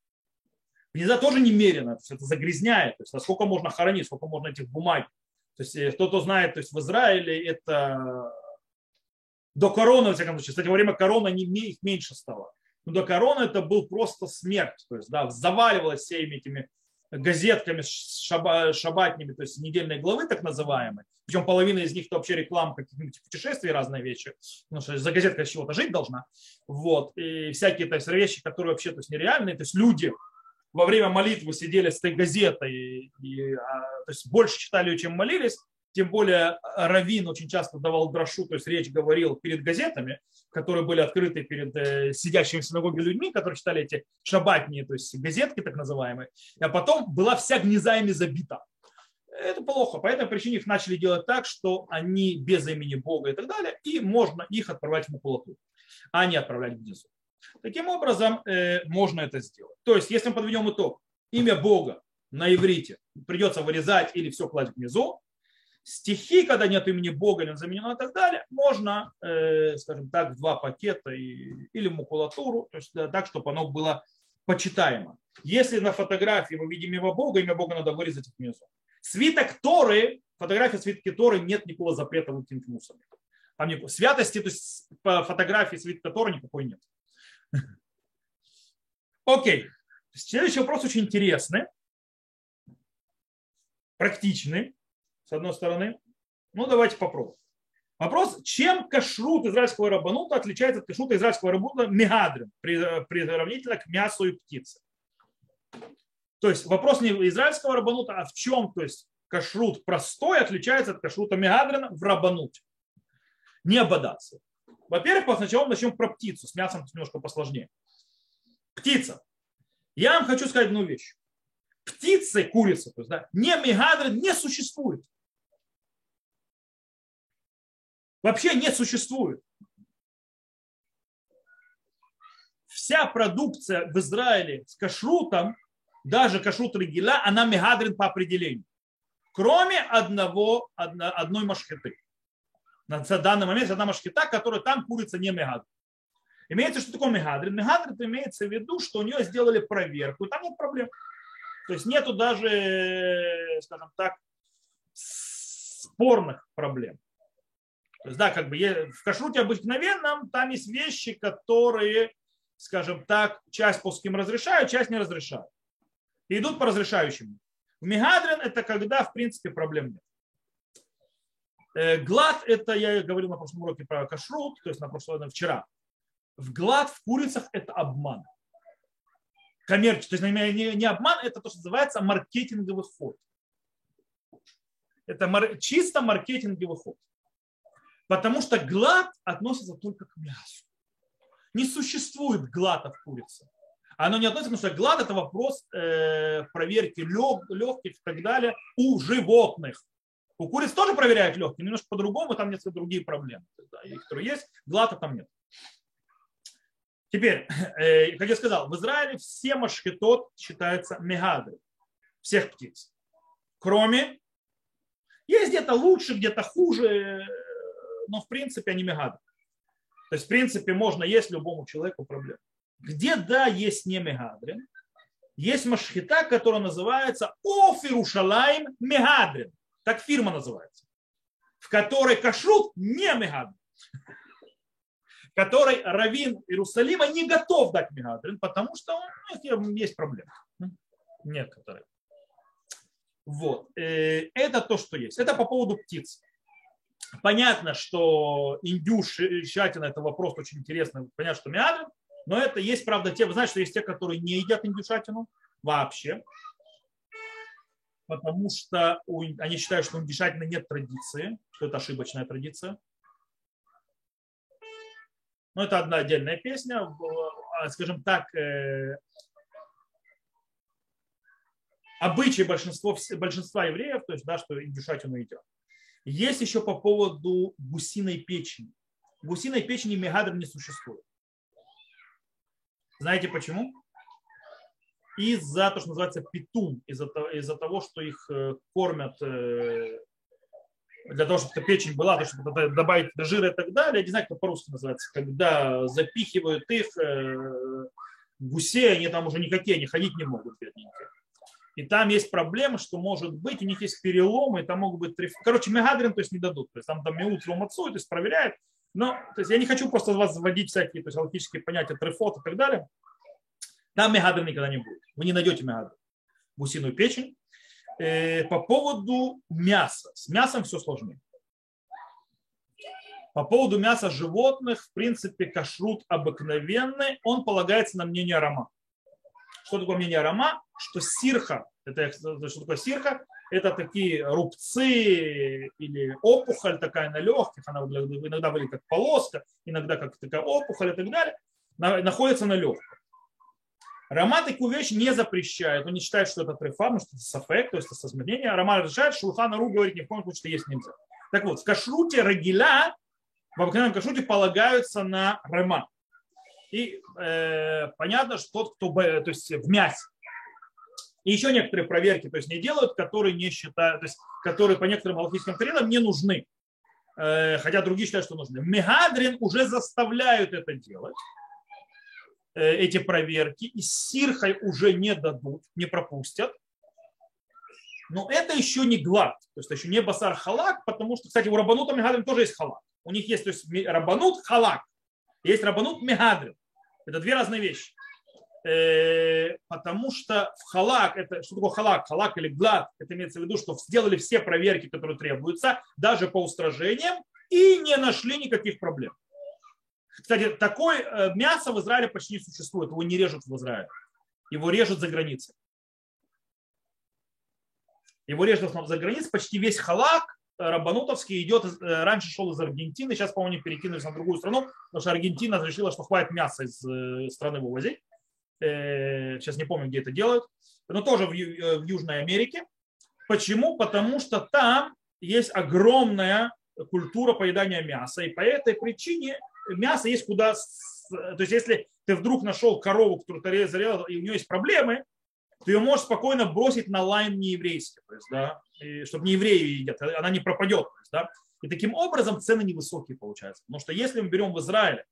Внизу тоже немерено, то есть это загрязняет, то есть насколько можно хоронить, сколько можно этих бумаг. То есть э, кто-то знает, то есть в Израиле это до короны, во всяком случае, кстати, во время короны их меньше стало. Но до короны это был просто смерть. То есть, да, заваливалось всеми этими газетками шаба, шабатными, то есть недельные главы так называемые. Причем половина из них это вообще реклама каких-нибудь путешествий, разные вещи. Потому что за газеткой с чего-то жить должна. Вот. И всякие то есть, вещи, которые вообще то есть, нереальные. То есть люди во время молитвы сидели с этой газетой, и, и, а, то есть больше читали, чем молились. Тем более Равин очень часто давал дрошу, то есть речь говорил перед газетами, которые были открыты перед э, сидящими в синагоге людьми, которые читали эти шабатные, то есть газетки так называемые. А потом была вся гнезами забита. Это плохо. По этой причине их начали делать так, что они без имени Бога и так далее, и можно их отправлять в макулатуру, а не отправлять внизу. Таким образом, э, можно это сделать. То есть, если мы подведем итог, имя Бога на иврите придется вырезать или все класть внизу, стихи, когда нет имени Бога или заменено и так далее, можно, э, скажем так, два пакета и, или макулатуру, то есть так, чтобы оно было почитаемо. Если на фотографии мы видим имя Бога, имя Бога надо вырезать внизу. Свиток Торы, фотография свитки Торы, нет никакого запрета выкинуть в мусорник. Там никакой святости, то есть по фотографии свитка Торы никакой нет. Окей. Следующий вопрос очень интересный, практичный с одной стороны. Ну, давайте попробуем. Вопрос, чем кашрут израильского рабанута отличается от кашрута израильского рабанута мегадрин, приравнительно к мясу и птице. То есть вопрос не израильского рабанута, а в чем то есть, кашрут простой отличается от кашрута мегадрина в рабануте. Не ободаться. Во-первых, сначала начнем про птицу. С мясом немножко посложнее. Птица. Я вам хочу сказать одну вещь. Птицы, курицы, то есть, да, не мегадрин не существует. Вообще не существует. Вся продукция в Израиле с кашрутом, даже кашрут региля, она мегадрин по определению. Кроме одного, одной машхеты. На данный момент одна машхета, которая там курица не мегадрин. Имеется, что такое мегадрин? Мегадрин имеется в виду, что у нее сделали проверку, и там нет проблем. То есть нету даже, скажем так, спорных проблем. То есть, да, как бы в кашруте обыкновенном там есть вещи, которые, скажем так, часть пуским разрешают, часть не разрешают. И идут по разрешающим. В Мегадрин это когда, в принципе, проблем нет. Э, глад, это я говорил на прошлом уроке про кашрут, то есть на прошлом, вчера. В глад в курицах это обман. Коммерческий, то есть не, не обман, это то, что называется маркетинговый ход. Это чисто маркетинговый ход. Потому что глад относится только к мясу. Не существует глада в курице. Оно не относится, потому что глад – это вопрос э, проверки лег, легких и так далее у животных. У куриц тоже проверяют легкие, немножко по-другому, там несколько другие проблемы, да, которые есть, глата там нет. Теперь, э, как я сказал, в Израиле все машхетот считаются мегады, всех птиц. Кроме, есть где-то лучше, где-то хуже, но в принципе они мегады. То есть, в принципе, можно есть любому человеку проблему. Где, да, есть не мегадрин, есть машхита, которая называется Офирушалайм Мегадрин. Так фирма называется. В которой кашрут не мегад. В которой Равин Иерусалима не готов дать мегадрин, потому что ну, есть проблемы. Некоторые. Вот. Э, это то, что есть. Это по поводу птиц. Понятно, что индюшатина это вопрос очень интересный. Понятно, что меадрин, но это есть, правда, те, вы знаете, что есть те, которые не едят индюшатину вообще потому что у, они считают, что у индишатина нет традиции, что это ошибочная традиция. Но это одна отдельная песня. А, скажем так, э, обычаи большинства, большинства евреев, то есть, да, что индюшатину идет. Есть еще по поводу гусиной печени. Гусиной печени мегадр не существует. Знаете почему? из-за того, что называется питум, из-за того, из того, что их э, кормят э, для того, чтобы эта печень была, чтобы добавить жира и так далее. Я не знаю, как по-русски называется. Когда запихивают их э, гусей, они там уже никакие, они ходить не могут, бедненькие. И там есть проблема, что может быть, у них есть переломы, там могут быть... Короче, мегадрин, то есть не дадут. То есть там, там миут ломацу, то есть проверяют. Но то есть я не хочу просто вас вводить всякие то есть, логические понятия трефот и так далее. Там мегадр никогда не будет. Вы не найдете мегадр. Гусиную печень. Э, по поводу мяса. С мясом все сложнее. По поводу мяса животных, в принципе, кашрут обыкновенный, он полагается на мнение Рома. Что такое мнение Рома? Что сирха, это что такое сирха? Это такие рубцы или опухоль такая на легких, она иногда выглядит как полоска, иногда как такая опухоль и так далее, находится на легких. Рома такую вещь не запрещает. Он не считает, что это трефа, что это сафек, то есть это созменение. Рома разрешает, Шулхан Ару говорит, ни в коем случае есть нельзя. Так вот, в кашруте рагиля, в обыкновенном кашруте полагаются на рома. И э, понятно, что тот, кто то есть в мясе. И еще некоторые проверки то есть не делают, которые не считают, то есть которые по некоторым алхимическим критериям не нужны. Э, хотя другие считают, что нужны. Мегадрин уже заставляют это делать. Э, эти проверки, и с сирхой уже не дадут, не пропустят. Но это еще не глад, то есть еще не басар халак, потому что, кстати, у рабанута мегадрин тоже есть халак. У них есть то есть, рабанут халак, есть рабанут мегадрин. Это две разные вещи. Э, потому что в халак, это, что такое халак? Халак или глад, это имеется в виду, что сделали все проверки, которые требуются, даже по устражениям, и не нашли никаких проблем. Кстати, такое э, мясо в Израиле почти не существует. Его не режут в Израиле. Его режут за границей. Его режут за границей. Почти весь халак рабанутовский идет, э, раньше шел из Аргентины, сейчас, по-моему, перекинулись на другую страну, потому что Аргентина решила, что хватит мяса из страны вывозить. Сейчас не помню, где это делают. Но тоже в Южной Америке. Почему? Потому что там есть огромная культура поедания мяса. И по этой причине мясо есть куда... То есть если ты вдруг нашел корову, которую зарезал, и у нее есть проблемы, ты ее можешь спокойно бросить на лайн нееврейский, то есть, да, чтобы не евреи едят, она не пропадет. То есть, да. И таким образом цены невысокие получаются. Потому что если мы берем в Израиле,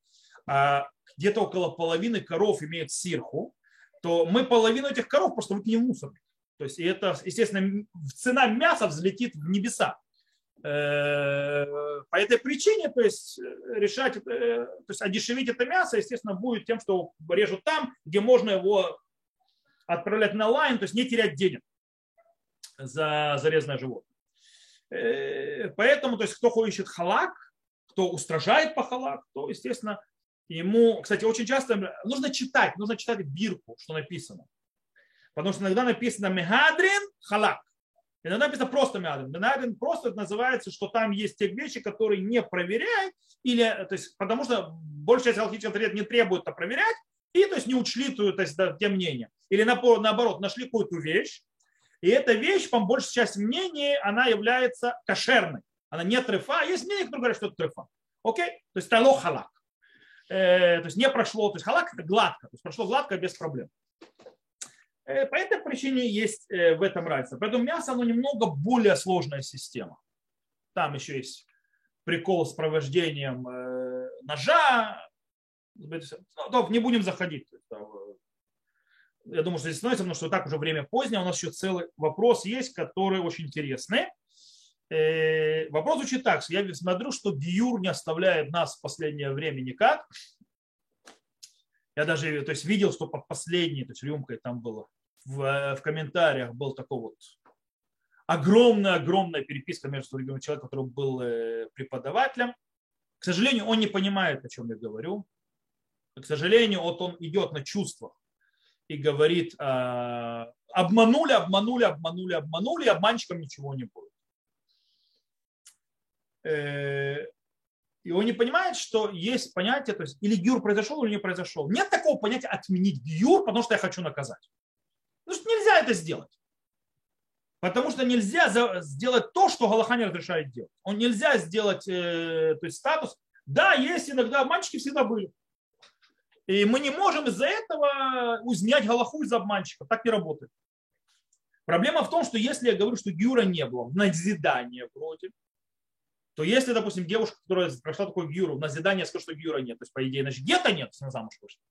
а, где-то около половины коров имеют сирху, то мы половину этих коров просто выкинем мусор. То есть, и это, естественно, цена мяса взлетит в небеса. Э, по этой причине, то есть, решать, э, то есть, одешевить это мясо, естественно, будет тем, что режут там, где можно его отправлять на лайн, то есть не терять денег за зарезанное животное. Э, поэтому, то есть, кто ищет халак, кто устражает по халак, то, естественно, ему, кстати, очень часто нужно читать, нужно читать бирку, что написано. Потому что иногда написано мегадрин халак. Иногда написано просто мегадрин. Мегадрин просто называется, что там есть те вещи, которые не проверяют, или, то есть, потому что большая часть галактических авторитет не требует это проверять, и то есть не учли то есть, да, те мнения. Или наоборот, нашли какую-то вещь, и эта вещь, по большей части мнений, она является кошерной. Она не трефа. Есть мнение, которые говорят, что это трефа. Окей? То есть тало халак. Э, то есть не прошло. То есть халак это гладко. То есть прошло гладко без проблем. Э, по этой причине есть э, в этом разница. Поэтому мясо, оно немного более сложная система. Там еще есть прикол с провождением э, ножа. Ну, не будем заходить. Я думаю, что здесь становится, потому что так уже время позднее. У нас еще целый вопрос есть, который очень интересный. Вопрос звучит так, я смотрю, что Гиюр не оставляет нас в последнее время никак. Я даже то есть, видел, что под последней то есть, рюмкой там было в, в комментариях был такой вот огромная-огромная переписка между другим человеком, который был э, преподавателем. К сожалению, он не понимает, о чем я говорю. К сожалению, вот он идет на чувствах и говорит, а, обманули, обманули, обманули, обманули, и обманщикам ничего не будет. Э, и он не понимает, что есть понятие, то есть или гюр произошел, или не произошел. Нет такого понятия отменить гюр, потому что я хочу наказать. Потому что нельзя это сделать. Потому что нельзя сделать то, что Галаха не разрешает делать. Он нельзя сделать э, то есть статус. Да, есть иногда мальчики всегда были. И мы не можем из-за этого узнять Галаху из обманщика. Так не работает. Проблема в том, что если я говорю, что Гюра не было, назидание вроде, то если, допустим, девушка, которая прошла такой Гюру, в назидание скажет, что Гюра нет, то есть, по идее, значит, где-то нет, если на замуж вышла.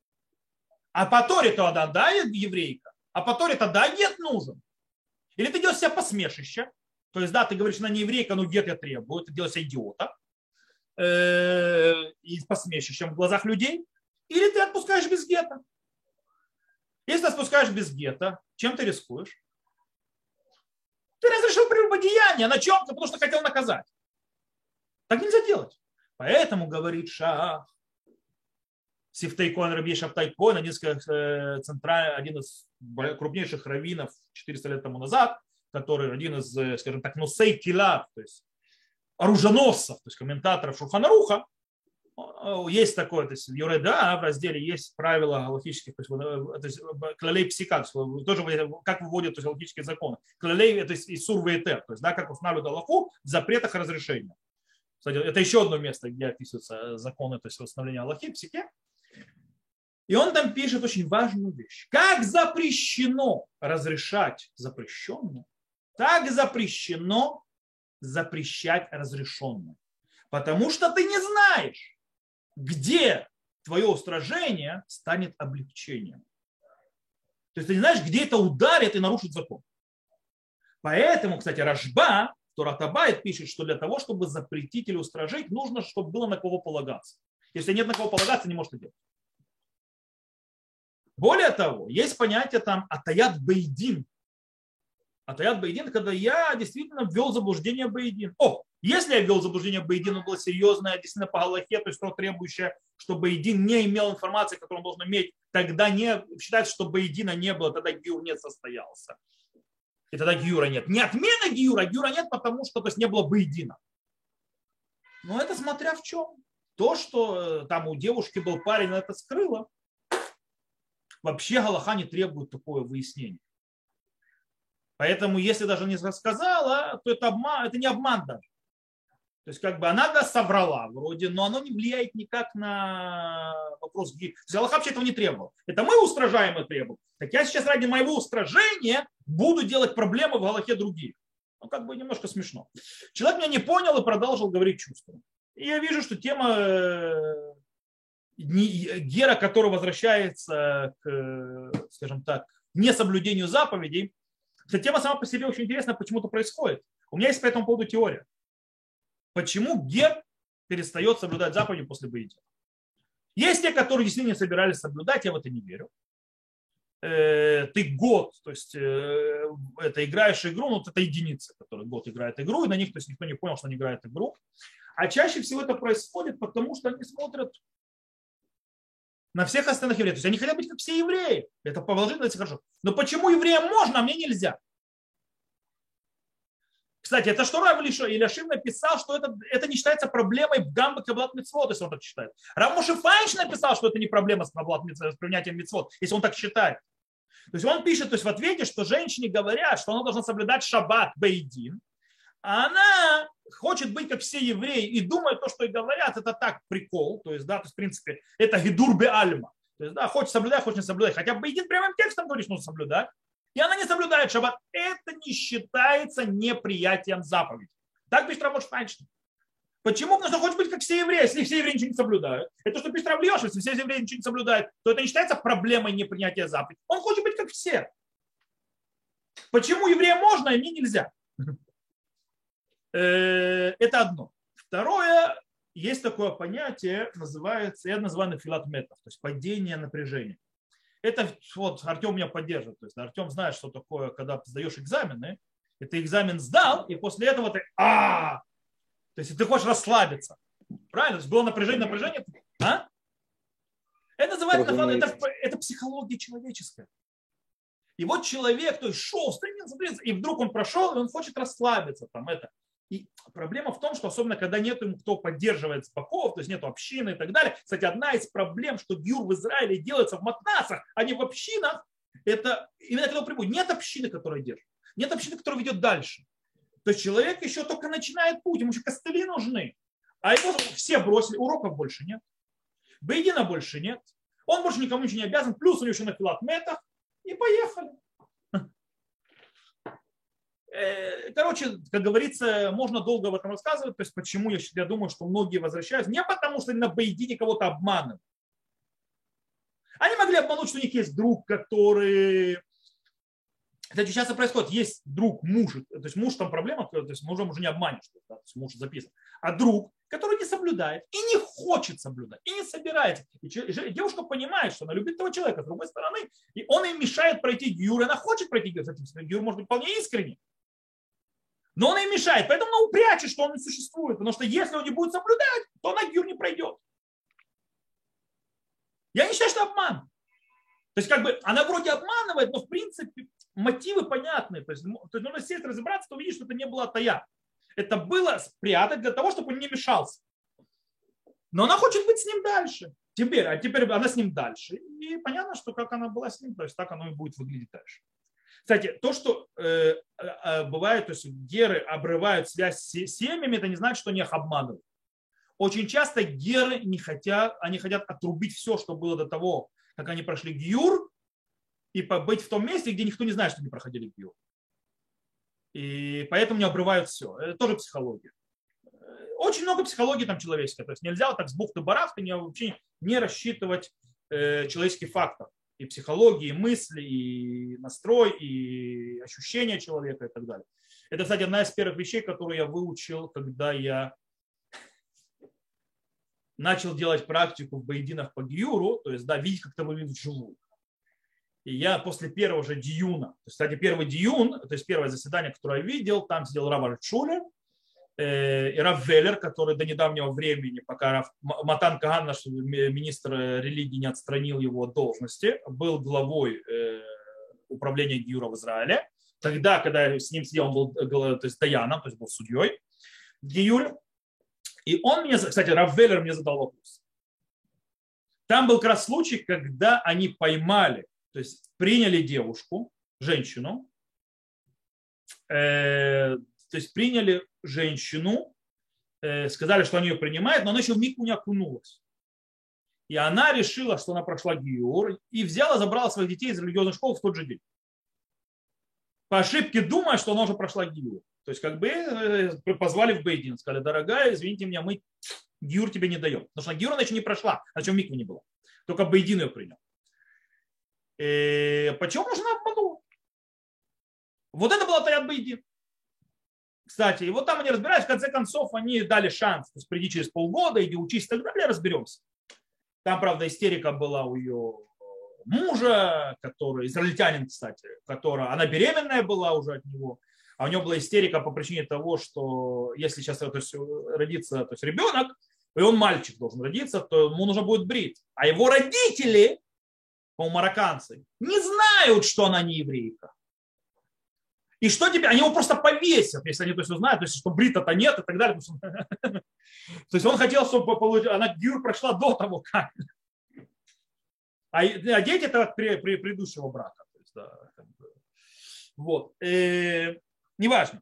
А по Торе то она, да, еврейка, а по Торе тогда нет нужен. Или ты делаешь себя посмешище, то есть, да, ты говоришь, она не еврейка, но гет я требую, ты делаешь себя идиота, э, и посмешищем в глазах людей, или ты отпускаешь без гета. Если ты отпускаешь без гета, чем ты рискуешь? Ты разрешил прелюбодеяние. На чем? Потому что хотел наказать. Так нельзя делать. Поэтому, говорит Шах, Сифтейкон Раби Шафтайкон, один из, э, один из крупнейших раввинов 400 лет тому назад, который один из, э, скажем так, носей кила, то есть оруженосцев, то есть комментаторов Шурханаруха, есть такое, то есть в Юреда в разделе есть правила галактических, то есть, э, клалей псика, тоже как выводят то есть, галактические законы. Клалей это из сур то есть да, как устанавливают Аллаху в запретах разрешения. Кстати, это еще одно место, где описываются законы, то есть восстановления Аллахи, псике. И он там пишет очень важную вещь. Как запрещено разрешать запрещенное, так запрещено запрещать разрешенное. Потому что ты не знаешь, где твое устражение станет облегчением. То есть ты не знаешь, где это ударит и нарушит закон. Поэтому, кстати, Рожба, Торатабайт пишет, что для того, чтобы запретить или устражить, нужно, чтобы было на кого полагаться. Если нет на кого полагаться, не может это делать. Более того, есть понятие там атаят бейдин. Атаят бейдин, когда я действительно ввел заблуждение бейдин. О, если я ввел заблуждение бейдин, оно было серьезное, действительно по Галахе, то есть то требующее, что бейдин не имел информации, которую он должен иметь, тогда не считается, что бейдина не было, тогда гиур не состоялся. И тогда гиура нет. Не отмена гиура, гиура нет, потому что то есть, не было бейдина. Но это смотря в чем. То, что э, там у девушки был парень, это скрыло, вообще Галаха не требует такое выяснение. Поэтому, если даже не рассказала, то это, обман, это не обман даже. То есть, как бы она да, соврала вроде, но оно не влияет никак на вопрос. То вообще этого не требовал. Это мы устражаем и требуем. Так я сейчас ради моего устражения буду делать проблемы в Галахе других. Ну, как бы немножко смешно. Человек меня не понял и продолжил говорить чувством. И я вижу, что тема э, Гера, который возвращается к, скажем так, несоблюдению заповедей, Эта тема сама по себе очень интересна, почему это происходит. У меня есть по этому поводу теория. Почему гер перестает соблюдать заповеди после боедина? Есть те, которые действительно не собирались соблюдать, я в это не верю. Э, ты год, то есть э, это играешь игру, ну, вот это единицы, которые год играют игру, и на них то есть, никто не понял, что они играют игру. А чаще всего это происходит, потому что они смотрят на всех остальных евреев. То есть они хотят быть как все евреи. Это положительно, это хорошо. Но почему евреям можно, а мне нельзя? Кстати, это что Рав Ильяшим написал, что это, это не считается проблемой в гамбе Каблат Митцвот, если он так считает. Рав Мушифайш написал, что это не проблема с, Каблат, с принятием Митцвот, если он так считает. То есть он пишет то есть в ответе, что женщине говорят, что она должна соблюдать шаббат бейдин, а она хочет быть как все евреи и думает то, что и говорят, это так прикол, то есть, да, то есть, в принципе, это гидур бе альма. То есть, да, хочет соблюдать, хочет не соблюдать. Хотя бы един прямым текстом говорит, что нужно соблюдать. И она не соблюдает шаббат. Это не считается неприятием заповеди. Так пишет Рамош Файнштейн. Почему? Потому что хочет быть как все евреи. Если все евреи ничего не соблюдают, это что пишет Равлиош, если все евреи ничего не соблюдают, то это не считается проблемой непринятия заповеди. Он хочет быть как все. Почему евреям можно, а мне нельзя? Э, это одно. Второе, есть такое понятие, называется, я называю филат метов, то есть падение напряжения. Это вот Артем меня поддерживает. То есть Артем знает, что такое, когда сдаешь экзамены, и ты экзамен сдал, и после этого ты а То есть ты хочешь расслабиться. Правильно? То есть было напряжение, напряжение. А? Это называется, это, это психология человеческая. И вот человек, то есть шел, стремился, и вдруг он прошел, и он хочет расслабиться. Там, это. И проблема в том, что особенно когда нет ему кто поддерживает с боков, то есть нет общины и так далее. Кстати, одна из проблем, что гюр в Израиле делается в матнасах, а не в общинах, это именно когда прибудет. Нет общины, которая держит. Нет общины, которая ведет дальше. То есть человек еще только начинает путь, ему еще костыли нужны. А его все бросили, уроков больше нет. Бейдина больше нет. Он больше никому ничего не обязан. Плюс у него еще на филатметах. И поехали. Э, короче, как говорится, можно долго об этом рассказывать. То есть почему я, я думаю, что многие возвращаются. Не потому, что на Бейдине кого-то обманывают. Они могли обмануть, что у них есть друг, который... Кстати, часто происходит, есть друг, муж, то есть муж там проблема, то есть мужа уже не обманешь, да, то есть муж записан, а друг, который не соблюдает и не хочет соблюдать, и не собирается. И девушка понимает, что она любит этого человека, с другой стороны, и он ей мешает пройти гюр, она хочет пройти гюр, кстати, гюр может быть вполне искренний, но он им мешает. Поэтому она упрячет, что он не существует. Потому что если он не будет соблюдать, то она гюр не пройдет. Я не считаю, что обман. То есть как бы она вроде обманывает, но в принципе мотивы понятны. То есть, то есть нужно сесть, разобраться, то увидеть, что это не было тая. Это было спрятать для того, чтобы он не мешался. Но она хочет быть с ним дальше. Теперь, а теперь она с ним дальше. И понятно, что как она была с ним, то есть так оно и будет выглядеть дальше. Кстати, то, что э, э, бывает, то есть геры обрывают связь с семьями, это не значит, что они их обманывают. Очень часто геры не хотят, они хотят отрубить все, что было до того, как они прошли гиюр, и побыть в том месте, где никто не знает, что они проходили гиюр. И поэтому не обрывают все. Это тоже психология. Очень много психологии там человеческой. То есть нельзя вот так с бухты-барахты вообще не рассчитывать э, человеческий фактор и психологии, и мысли, и настрой, и ощущения человека и так далее. Это, кстати, одна из первых вещей, которую я выучил, когда я начал делать практику в боединах по гиюру, то есть, да, видеть, как это выглядит вживую. И я после первого же диюна, то есть, кстати, первый диюн, то есть первое заседание, которое я видел, там сидел Равар Шулер, и Раф Веллер, который до недавнего времени, пока Раф, Матан Каган, наш министр религии, не отстранил его от должности, был главой э, управления Гиура в Израиле. Тогда, когда с ним сидел, он был э, то есть, Даяном, то есть был судьей в Гиюре. И он мне, кстати, Раф Веллер мне задал вопрос. Там был как раз случай, когда они поймали, то есть приняли девушку, женщину, то есть приняли женщину, э, сказали, что они ее принимают, но она еще в миг не окунулась. И она решила, что она прошла гиор, и взяла, забрала своих детей из религиозной школы в тот же день. По ошибке думая, что она уже прошла гиор. То есть как бы э, позвали в Бейдин, сказали, дорогая, извините меня, мы гиур тебе не даем. Потому что гиур она еще не прошла, а чем миквы не было. Только Бейдин ее принял. И э, почему нужно обмануть? Вот это было Таят Бейдин. Кстати, и вот там они разбирались, в конце концов они дали шанс. То есть приди через полгода, иди учись и так далее, разберемся. Там, правда, истерика была у ее мужа, который, израильтянин, кстати, которая, она беременная была уже от него, а у него была истерика по причине того, что если сейчас то есть, родится то есть ребенок, и он мальчик должен родиться, то ему нужно будет брить. А его родители, по марокканцы, не знают, что она не еврейка. И что теперь? Они его просто повесят, если они то есть, узнают, то есть, что брита-то нет и так далее. То есть он хотел, чтобы получить, она Гюр прошла до того, как. А, а дети это от предыдущего брака. То есть, да, вот. Э, неважно.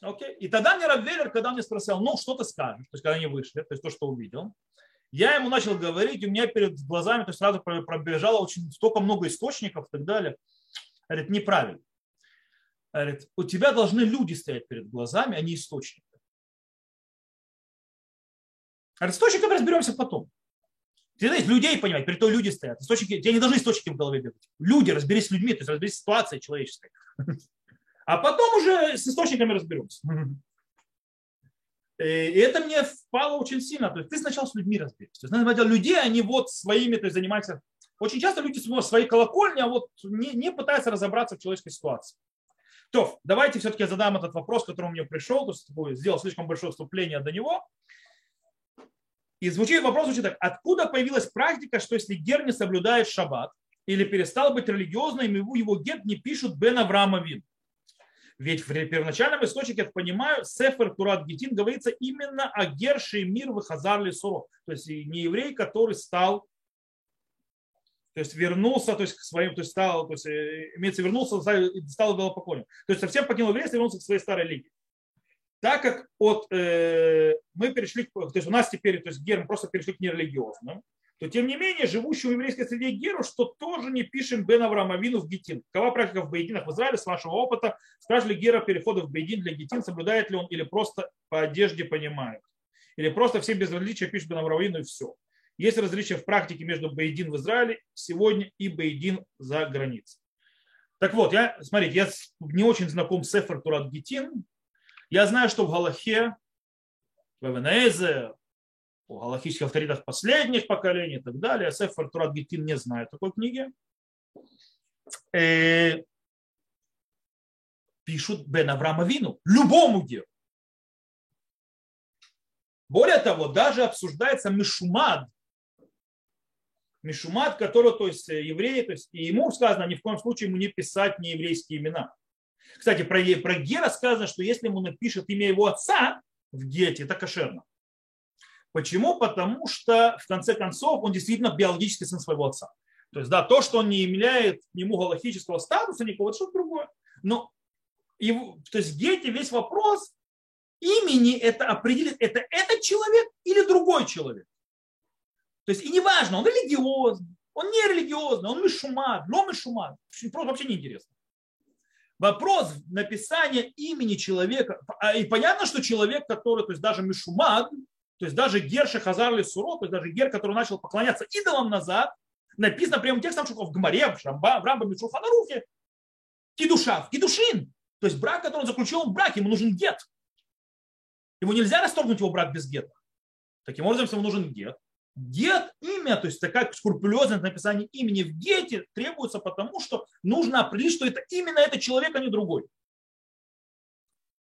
Окей. И тогда мне Раввеллер, когда мне спросил, ну, что ты скажешь, то есть, когда они вышли, то есть, то, что увидел, я ему начал говорить, у меня перед глазами то есть, сразу пробежало очень столько много источников и так далее. Говорит, неправильно. Говорит, у тебя должны люди стоять перед глазами, а не источники. Говорит, источниками разберемся потом. Ты знаешь, людей понимать, при том люди стоят. Источники, тебе не должны источники в голове бегать. Люди, разберись с людьми, то есть разберись с ситуацией человеческой. А потом уже с источниками разберемся. И это мне впало очень сильно. То есть ты сначала с людьми разберись. То есть, людей, они вот своими, то есть занимаются. Очень часто люди свои колокольни, а вот не, не пытаются разобраться в человеческой ситуации. То, давайте все-таки задам этот вопрос, который мне пришел, то есть сделал слишком большое вступление до него. И звучит вопрос звучит так. Откуда появилась практика, что если гер не соблюдает шаббат или перестал быть религиозным, его, его гет не пишут Бен Авраама Вин? Ведь в первоначальном источнике, я понимаю, Сефер Турат Гетин говорится именно о Герше мир в Хазар Суро. То есть не еврей, который стал то есть вернулся, то есть к своим, то есть стал, то есть э, имеется вернулся, стал идолопоклонником. То есть совсем покинул еврейство и вернулся к своей старой лиге. Так как от, э, мы перешли, то есть у нас теперь, то есть герм просто перешли к нерелигиозным, то тем не менее, живущим в еврейской среде геру, что тоже не пишем Бен Авраамовину в Гетин. Какова практика в Бейдинах в Израиле, с вашего опыта? Спрашивали Гера перехода в Бейдин для Гетин, соблюдает ли он или просто по одежде понимает? Или просто все без различия пишут Бен Авраамовину и все. Есть различия в практике между Бейдин в Израиле сегодня и Бейдин за границей. Так вот, я, смотрите, я не очень знаком с Эфер Турат Гетин. Я знаю, что в Галахе, в Эвенезе, у галахических авторитетах последних поколений и так далее, Сефер Турат Гетин не знаю такой книги. Э, пишут Бен Авраама Вину, любому геру. Более того, даже обсуждается Мишумад, Мишумат, который, то есть э, евреи, то есть и ему сказано ни в коем случае ему не писать нееврейские имена. Кстати, про, про Гера сказано, что если ему напишет имя его отца в Гете, это кошерно. Почему? Потому что, в конце концов, он действительно биологический сын своего отца. То есть, да, то, что он не являет ему галактического статуса, никого, это что-то другое. Но его, то есть Гете весь вопрос имени это определит, это этот человек или другой человек. То есть и неважно, он религиозный, он не религиозный, он мишумат, но мишумат. Просто вообще неинтересно. Вопрос написания имени человека. А, и понятно, что человек, который, то есть даже мишумат, то есть даже Герша Хазар Суро, то есть даже Гер, который начал поклоняться идолам назад, написано прямым текстом, что в Гмаре, в, Шамба, в Рамбаме, в Шулханарухе, кидушав, кидушин. То есть брак, который он заключил, брак, ему нужен гет. Ему нельзя расторгнуть его брак без гета. Таким образом, ему нужен гет, Гет, имя, то есть такая скрупулезность написание имени в гете требуется потому, что нужно определить, что это именно этот человек, а не другой.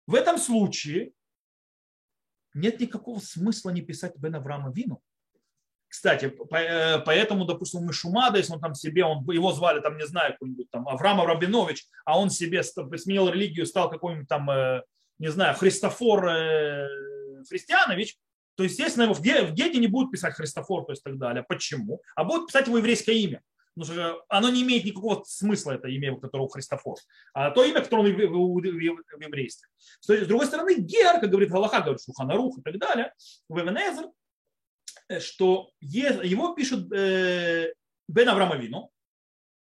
В этом случае нет никакого смысла не писать Бен Авраама Вину. Кстати, э, поэтому, допустим, Мишумада, если он там себе, он, его звали, там, не знаю, какой-нибудь там Авраам Рабинович, а он себе сменил религию, стал какой-нибудь там, э, не знаю, Христофор э, Христианович, то, естественно, в Гете не будут писать Христофор, то есть так далее. Почему? А будут писать его еврейское имя. Потому что оно не имеет никакого смысла, это имя, которое у Христофор. А то имя, которое в еврействе. С другой стороны, Гер, как говорит Галаха, говорит Шуханарух и так далее, в Эвенезер, что его пишут э, Бен Аврамовину.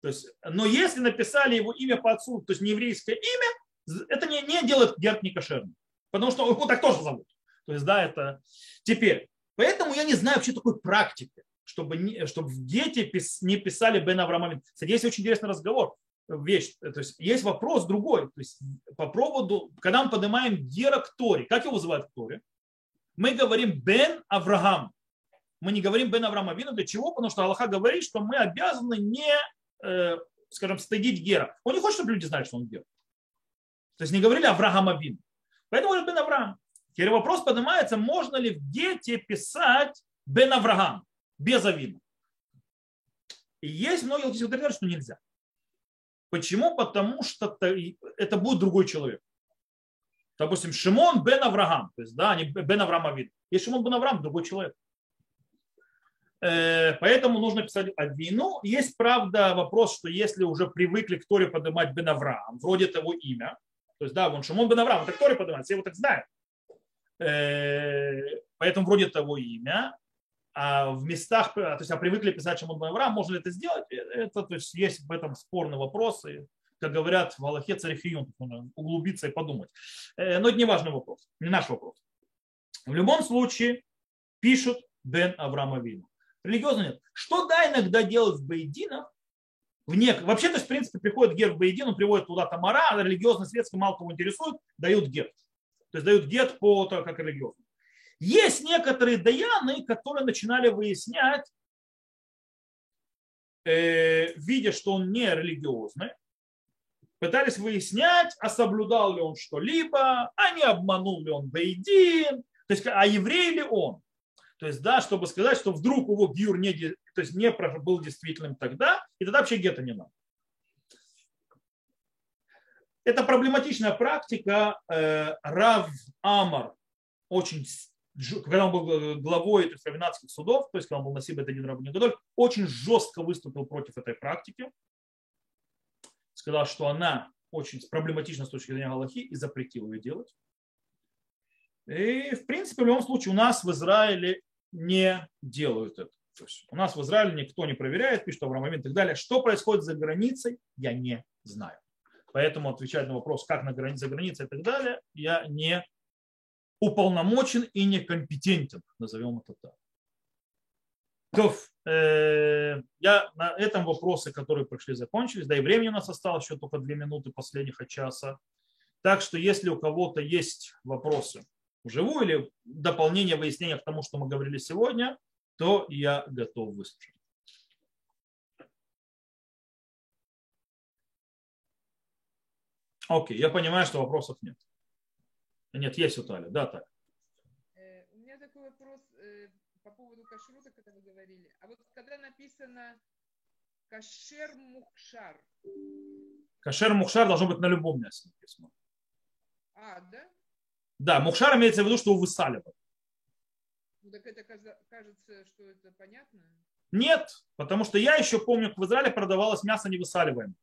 Но если написали его имя по отцу, то есть не еврейское имя, это не, не делает Герд некошерным. Потому что его так тоже зовут. То есть, да, это теперь. Поэтому я не знаю вообще такой практики, чтобы, не, чтобы Гете пис, не писали Бен Авраамовин. Кстати, есть очень интересный разговор. вещь, то есть есть вопрос другой, то есть по поводу, когда мы поднимаем Гера к Торе, как его называют в Торе? Мы говорим Бен Авраам. Мы не говорим Бен Авраам Авину. Для чего? Потому что Аллаха говорит, что мы обязаны не, э, скажем, стыдить Гера. Он не хочет, чтобы люди знали, что он Гер. То есть не говорили Авраам Авин. Поэтому Бен Авраам. Теперь вопрос поднимается, можно ли в Гете писать Бен Авраам без Авина. И есть многие логические говорят, что нельзя. Почему? Потому что это будет другой человек. Допустим, Шимон бен Авраам, то есть, да, не бен Авраам Авид. Есть Шимон бен Авраам, другой человек. Э, поэтому нужно писать Авину. Есть, правда, вопрос, что если уже привыкли к Торе поднимать бен Авраам, вроде того имя, то есть, да, вон Шимон бен Авраам, так Торе поднимать, все его так знают. Э, поэтому вроде того имя, а в местах, то есть а привыкли писать Шимон Авраам, можно ли это сделать? Э, это, то есть есть в этом спорные вопросы. Как говорят в Аллахе царифиюн, углубиться и подумать. Э, но это не важный вопрос, не наш вопрос. В любом случае пишут Бен Авраам Авину. Религиозно нет. Что да иногда делают в Бейдинах, вне, вообще, то есть, в принципе, приходит гер в Бейдин, он приводит туда Тамара, а религиозно светский мало кого интересует, дают гет. То есть дают гет по то, как религиозно. Есть некоторые даяны, которые начинали выяснять, э, видя, что он не религиозный, пытались выяснять, а соблюдал ли он что-либо, а не обманул ли он Бейдин, то есть, а еврей ли он. То есть, да, чтобы сказать, что вдруг его гюр не, то есть, не был действительным тогда, и тогда вообще гетто не надо. Это проблематичная практика. Э, Рав Амар очень когда он был э, главой равенатских судов, то есть когда он был на себе один Гадоль, очень жестко выступил против этой практики. Сказал, что она очень проблематична с точки зрения Галахи и запретил ее делать. И, в принципе, в любом случае у нас в Израиле не делают это. То есть у нас в Израиле никто не проверяет, пишет Авраам и так далее. Что происходит за границей, я не знаю. Поэтому отвечать на вопрос, как на границе, за границей и так далее, я не уполномочен и некомпетентен, назовем это так. То, э, я на этом вопросы, которые пришли, закончились. Да и времени у нас осталось еще только две минуты последних от часа. Так что если у кого-то есть вопросы вживую или дополнение, выяснения к тому, что мы говорили сегодня, то я готов выслушать. Окей, я понимаю, что вопросов нет. Нет, есть у Тали. Да, так. Э, у меня такой вопрос э, по поводу кашрута, когда вы говорили. А вот когда написано кашер мухшар. Кашер мухшар должно быть на любом мясе написано. А, да? Да, мухшар имеется в виду, что высаливают. Ну так это кажется, что это понятно? Нет, потому что я еще помню, в Израиле продавалось мясо невысаливаемое.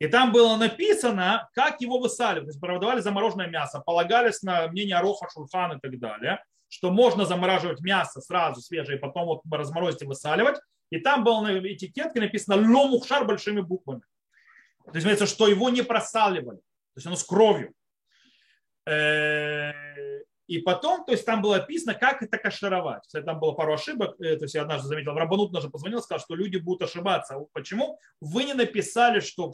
И там было написано, как его высаливать. То есть продавали замороженное мясо, полагались на мнение Роха, Шурхан и так далее, что можно замораживать мясо сразу свежее, потом вот разморозить и высаливать. И там было на этикетке написано «Ломухшар» большими буквами. То есть, имеется, что его не просаливали. То есть оно с кровью. Э, и потом, то есть там было описано, как это кашировать. Там было пару ошибок. Э, то есть я однажды заметил, Рабанут даже позвонил, сказал, что люди будут ошибаться. Почему? Вы не написали, что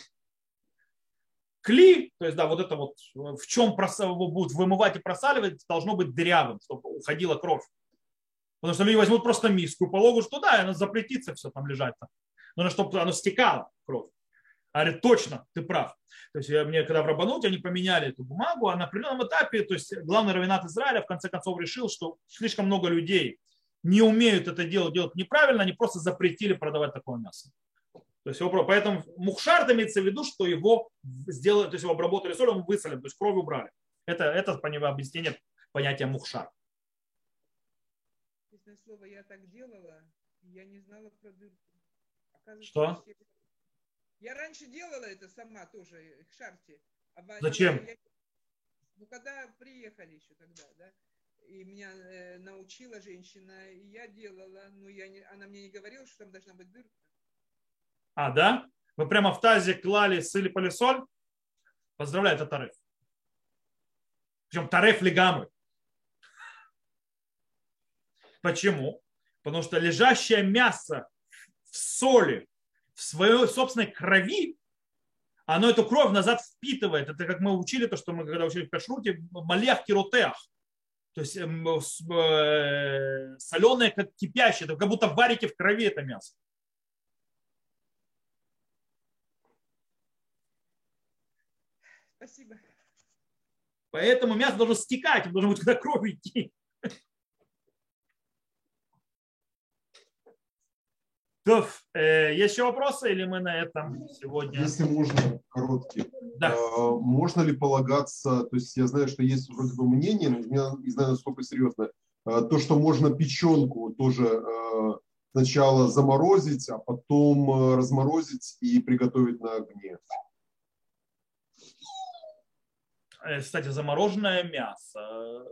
кли, то есть, да, вот это вот, в чем будут вымывать и просаливать, должно быть дырявым, чтобы уходила кровь. Потому что люди возьмут просто миску, положат туда, и оно запретится все там лежать. Там. Нужно, чтобы оно стекало, кровь. А говорит, точно, ты прав. То есть мне, когда в Рабануте, они поменяли эту бумагу, а на определенном этапе, то есть главный равенат Израиля в конце концов решил, что слишком много людей не умеют это делать, делать неправильно, они просто запретили продавать такое мясо. То есть его, поэтому мухшар имеется в виду, что его сделали, то есть его обработали солью, он высолен, то есть кровь убрали. Это, это объяснение понятия мухшар. Честное слово, я так делала, я не знала про дырку. Оказывается, что? Я раньше делала это сама тоже, в шарте. А Зачем? Я, ну, когда приехали еще тогда, да, и меня э, научила женщина, и я делала, но я не, она мне не говорила, что там должна быть дырка. А, да? Вы прямо в тазе клали, сыпали соль? Поздравляю, это тариф. Причем тариф легамы. Почему? Потому что лежащее мясо в соли в своей собственной крови, оно эту кровь назад впитывает. Это как мы учили, то, что мы когда учили в кашруте, малех киротеах. То есть эм, э, соленое, как кипящее, это как будто варите в крови это мясо. Спасибо. Поэтому мясо должно стекать, должно быть куда кровь идти. То, э, есть еще вопросы или мы на этом сегодня? Если можно, короткий. Да. А, можно ли полагаться, то есть я знаю, что есть вроде бы мнение, но я не знаю, насколько серьезно, а, то, что можно печенку тоже а, сначала заморозить, а потом разморозить и приготовить на огне. Э, Кстати, замороженное мясо,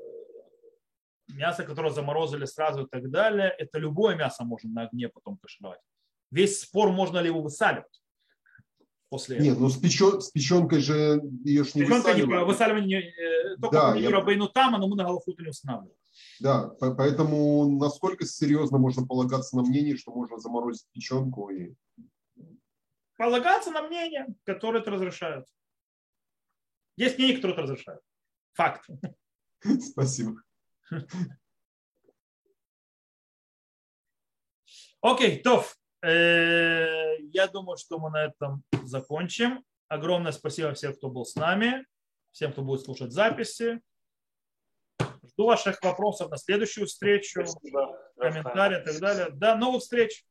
мясо, которое заморозили сразу и так далее, это любое мясо можно на огне потом кашировать. Весь спор, можно ли его высаливать после этого. Нет, ну с, печен, с печенкой же ее ж не Печенка не, высаливают. высаливание э, только Да, я- Рабейну Тама, но мы на Галахуту не устанавливаем. Да, по- поэтому насколько серьезно можно полагаться на мнение, что можно заморозить печенку и Полагаться на мнение, которое это разрешают. Есть мнения, которые это разрешают. Факт. спасибо. Окей, Тов. Э, Я думаю, что мы на этом закончим. Огромное спасибо всем, кто был с нами, всем, кто будет слушать записи. Жду ваших вопросов на следующую встречу, комментарии и так далее. До новых встреч.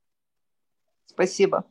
Спасибо.